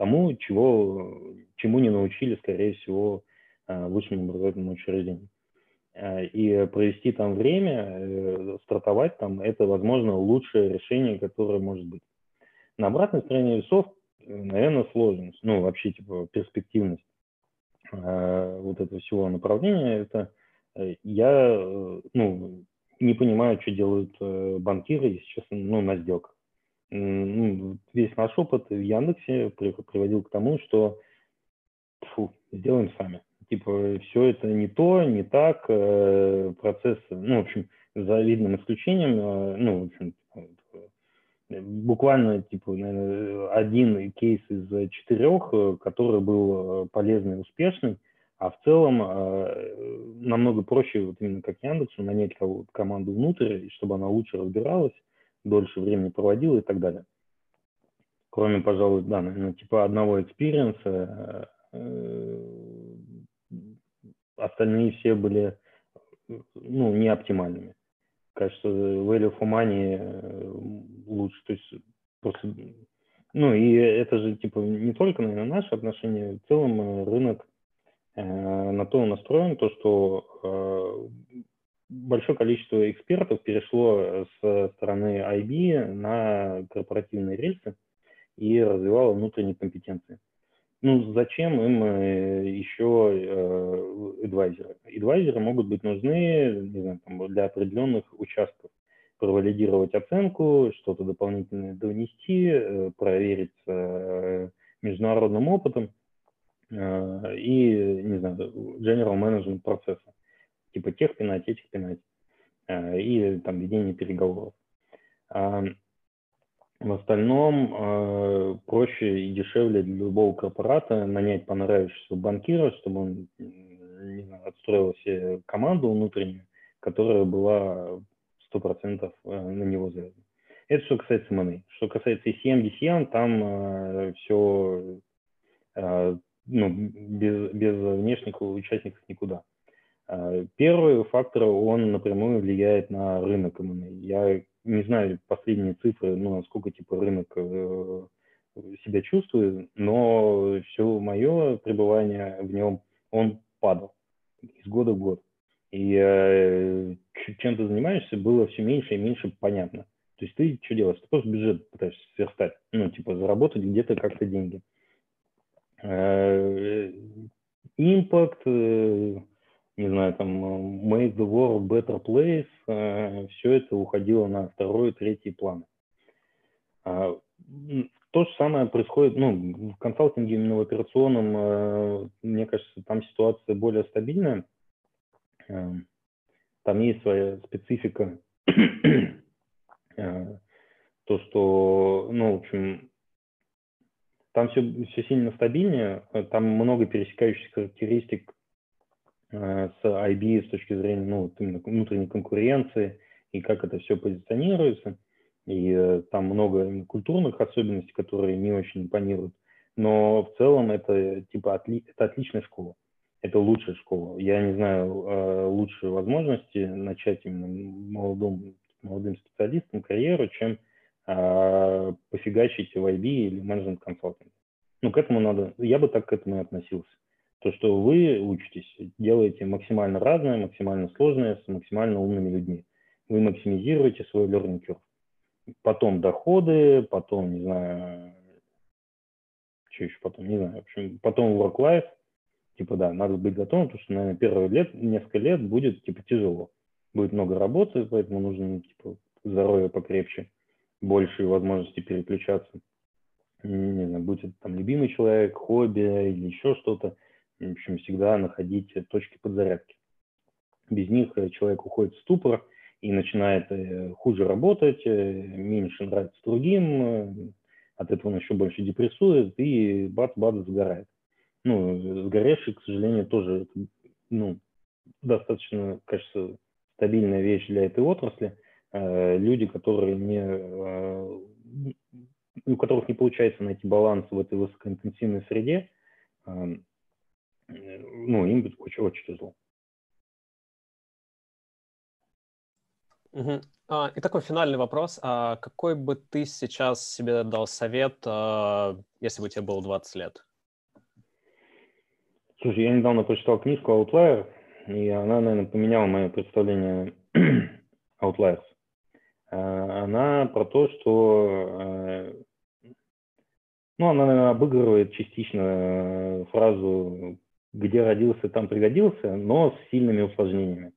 тому, чего, чему не научили, скорее всего, э, в высшем образовательном учреждении. Э, и провести там время, э, стартовать там, это, возможно, лучшее решение, которое может быть. На обратной стороне весов, наверное, сложность, ну, вообще, типа, перспективность вот этого всего направления, это я, ну, не понимаю, что делают банкиры, если честно, ну, на сделках. Ну, весь наш опыт в Яндексе приводил к тому, что фу, сделаем сами. Типа, все это не то, не так, э, процесс, ну, в общем, за видным исключением, э, ну, в общем, буквально, типа, наверное, один кейс из четырех, который был полезный успешный, а в целом э, намного проще, вот именно как Яндексу, нанять команду внутрь, чтобы она лучше разбиралась, дольше времени проводила и так далее. Кроме, пожалуй, да, наверное, типа одного experience а, э, остальные все были ну, не оптимальными. Кажется, value for money э, лучше, то есть просто, ну и это же типа не только, наверное, наши отношения, в целом э, рынок Э, на то настроен, то, что э, большое количество экспертов перешло с стороны IB на корпоративные рельсы и развивало внутренние компетенции. Ну, зачем им э, еще адвайзеры? Адвайзеры могут быть нужны не знаю, там, для определенных участков. Провалидировать оценку, что-то дополнительное довнести, проверить международным опытом – Э, и, не знаю, general management процесса, типа тех пинать, этих пинать, э, и там ведение переговоров. А, в остальном э, проще и дешевле для любого корпората нанять понравившегося банкира, чтобы он не знаю, отстроил себе команду внутреннюю, которая была 100% на него завязана. Это что касается M&A. Что касается ECM, DCM, там э, все э, ну, без, без внешних участников никуда. А, первый фактор, он напрямую влияет на рынок M&A. Я не знаю последние цифры, ну, насколько типа рынок э, себя чувствует, но все мое пребывание в нем, он падал из года в год. И э, чем ты занимаешься, было все меньше и меньше понятно. То есть ты что делаешь? Ты просто бюджет пытаешься сверстать, ну, типа заработать где-то как-то деньги. Э, импакт, э, не знаю, там, make the world better place, э, все это уходило на второй, третий план. А, то же самое происходит, ну, в консалтинге именно в операционном, э, мне кажется, там ситуация более стабильная. Э, там есть своя специфика. То, что, ну, в общем, там все, все сильно стабильнее, там много пересекающихся характеристик э, с IB с точки зрения ну, внутренней конкуренции и как это все позиционируется. И э, там много культурных особенностей, которые не очень импонируют. Но в целом это типа отли, это отличная школа. Это лучшая школа. Я не знаю э, лучшие возможности начать именно молодым, молодым специалистам карьеру, чем пофигачить в IB или менеджмент консалтинг. Ну, к этому надо, я бы так к этому и относился. То, что вы учитесь, делаете максимально разное, максимально сложное, с максимально умными людьми. Вы максимизируете свой learning curve. Потом доходы, потом, не знаю, что еще потом, не знаю, в общем, потом work-life, типа, да, надо быть готовым, потому что, наверное, первые лет, несколько лет будет, типа, тяжело. Будет много работы, поэтому нужно, типа, здоровье покрепче большие возможности переключаться. Не знаю, будь это там любимый человек, хобби или еще что-то. В общем, всегда находить точки подзарядки. Без них э, человек уходит в ступор и начинает э, хуже работать, э, меньше нравится другим, от этого он еще больше депрессует и бац-бац сгорает. Ну, сгоревший, к сожалению, тоже ну, достаточно, кажется, стабильная вещь для этой отрасли – люди, которые не, у которых не получается найти баланс в этой высокоинтенсивной среде, ну, им очень, очень тяжело. Угу. А, и такой финальный вопрос. А какой бы ты сейчас себе дал совет, а, если бы тебе было 20 лет? Слушай, я недавно прочитал книжку Outlier, и она, наверное, поменяла мое представление Outliers. Э, она про то, что э, ну, она, наверное, обыгрывает частично э, фразу «где родился, там пригодился», но с сильными усложнениями.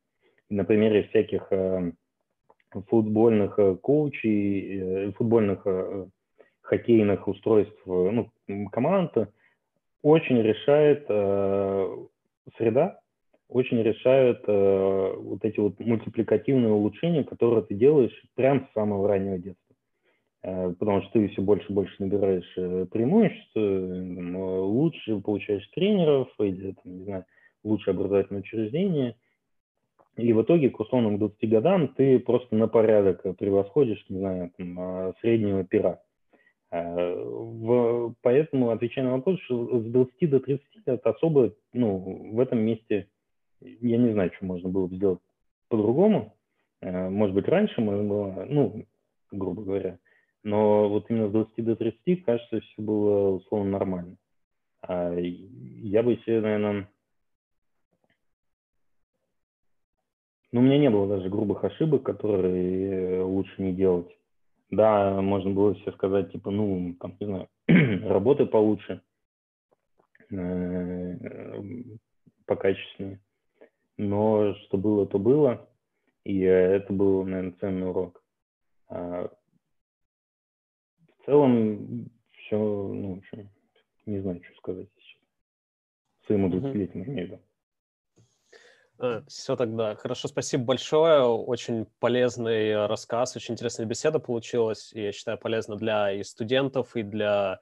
На примере всяких футбольных коучей, футбольных хоккейных устройств ну, команд очень решает среда, очень решают э, вот эти вот мультипликативные улучшения, которые ты делаешь прямо с самого раннего детства. Э, потому что ты все больше и больше набираешь э, преимуществ, э, лучше получаешь тренеров или, там, не знаю, лучше образовательное учреждение. И в итоге к условным 20 годам ты просто на порядок превосходишь, не знаю, там, а, среднего пера. В, поэтому, отвечая на вопрос, что с 20 до 30 лет особо ну, в этом месте я не знаю, что можно было бы сделать по-другому. Может быть, раньше можно было, ну, грубо говоря. Но вот именно с 20 до 30, кажется, все было условно нормально. А я бы себе, наверное... Ну, у меня не было даже грубых ошибок, которые лучше не делать. Да, можно было себе сказать, типа, ну, там, не знаю, работы получше, э, покачественнее но что было, то было, и это был, наверное, ценный урок. В целом все, ну, в общем, не знаю, что сказать сейчас. Своему 20-летнему имею в виду. А, все тогда. Хорошо, спасибо большое. Очень полезный рассказ, очень интересная беседа получилась. И я считаю, полезно для и студентов, и для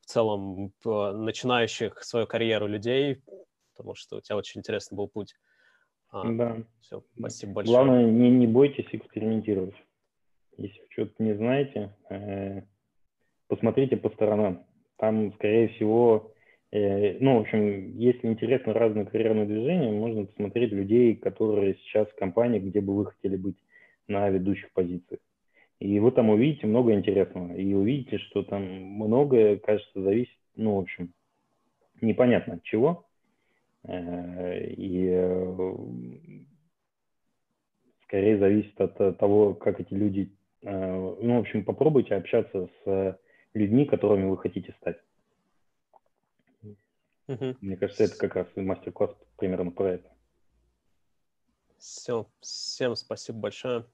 в целом начинающих свою карьеру людей, потому что у тебя очень интересный был путь. А, да. Все, спасибо большое. Главное, не, не бойтесь экспериментировать. Если что-то не знаете, э, посмотрите по сторонам. Там, скорее всего, э, ну, в общем, если интересно разные карьерные движения, можно посмотреть людей, которые сейчас в компании, где бы вы хотели быть на ведущих позициях. И вы там увидите много интересного. И увидите, что там многое, кажется, зависит, ну, в общем, непонятно от чего, Э, и э, скорее зависит от того, как эти люди... Ну, в общем, попробуйте общаться с людьми, которыми вы хотите стать. Uh-huh. Мне кажется, это как раз мастер-класс примерно про это. Все, всем спасибо большое.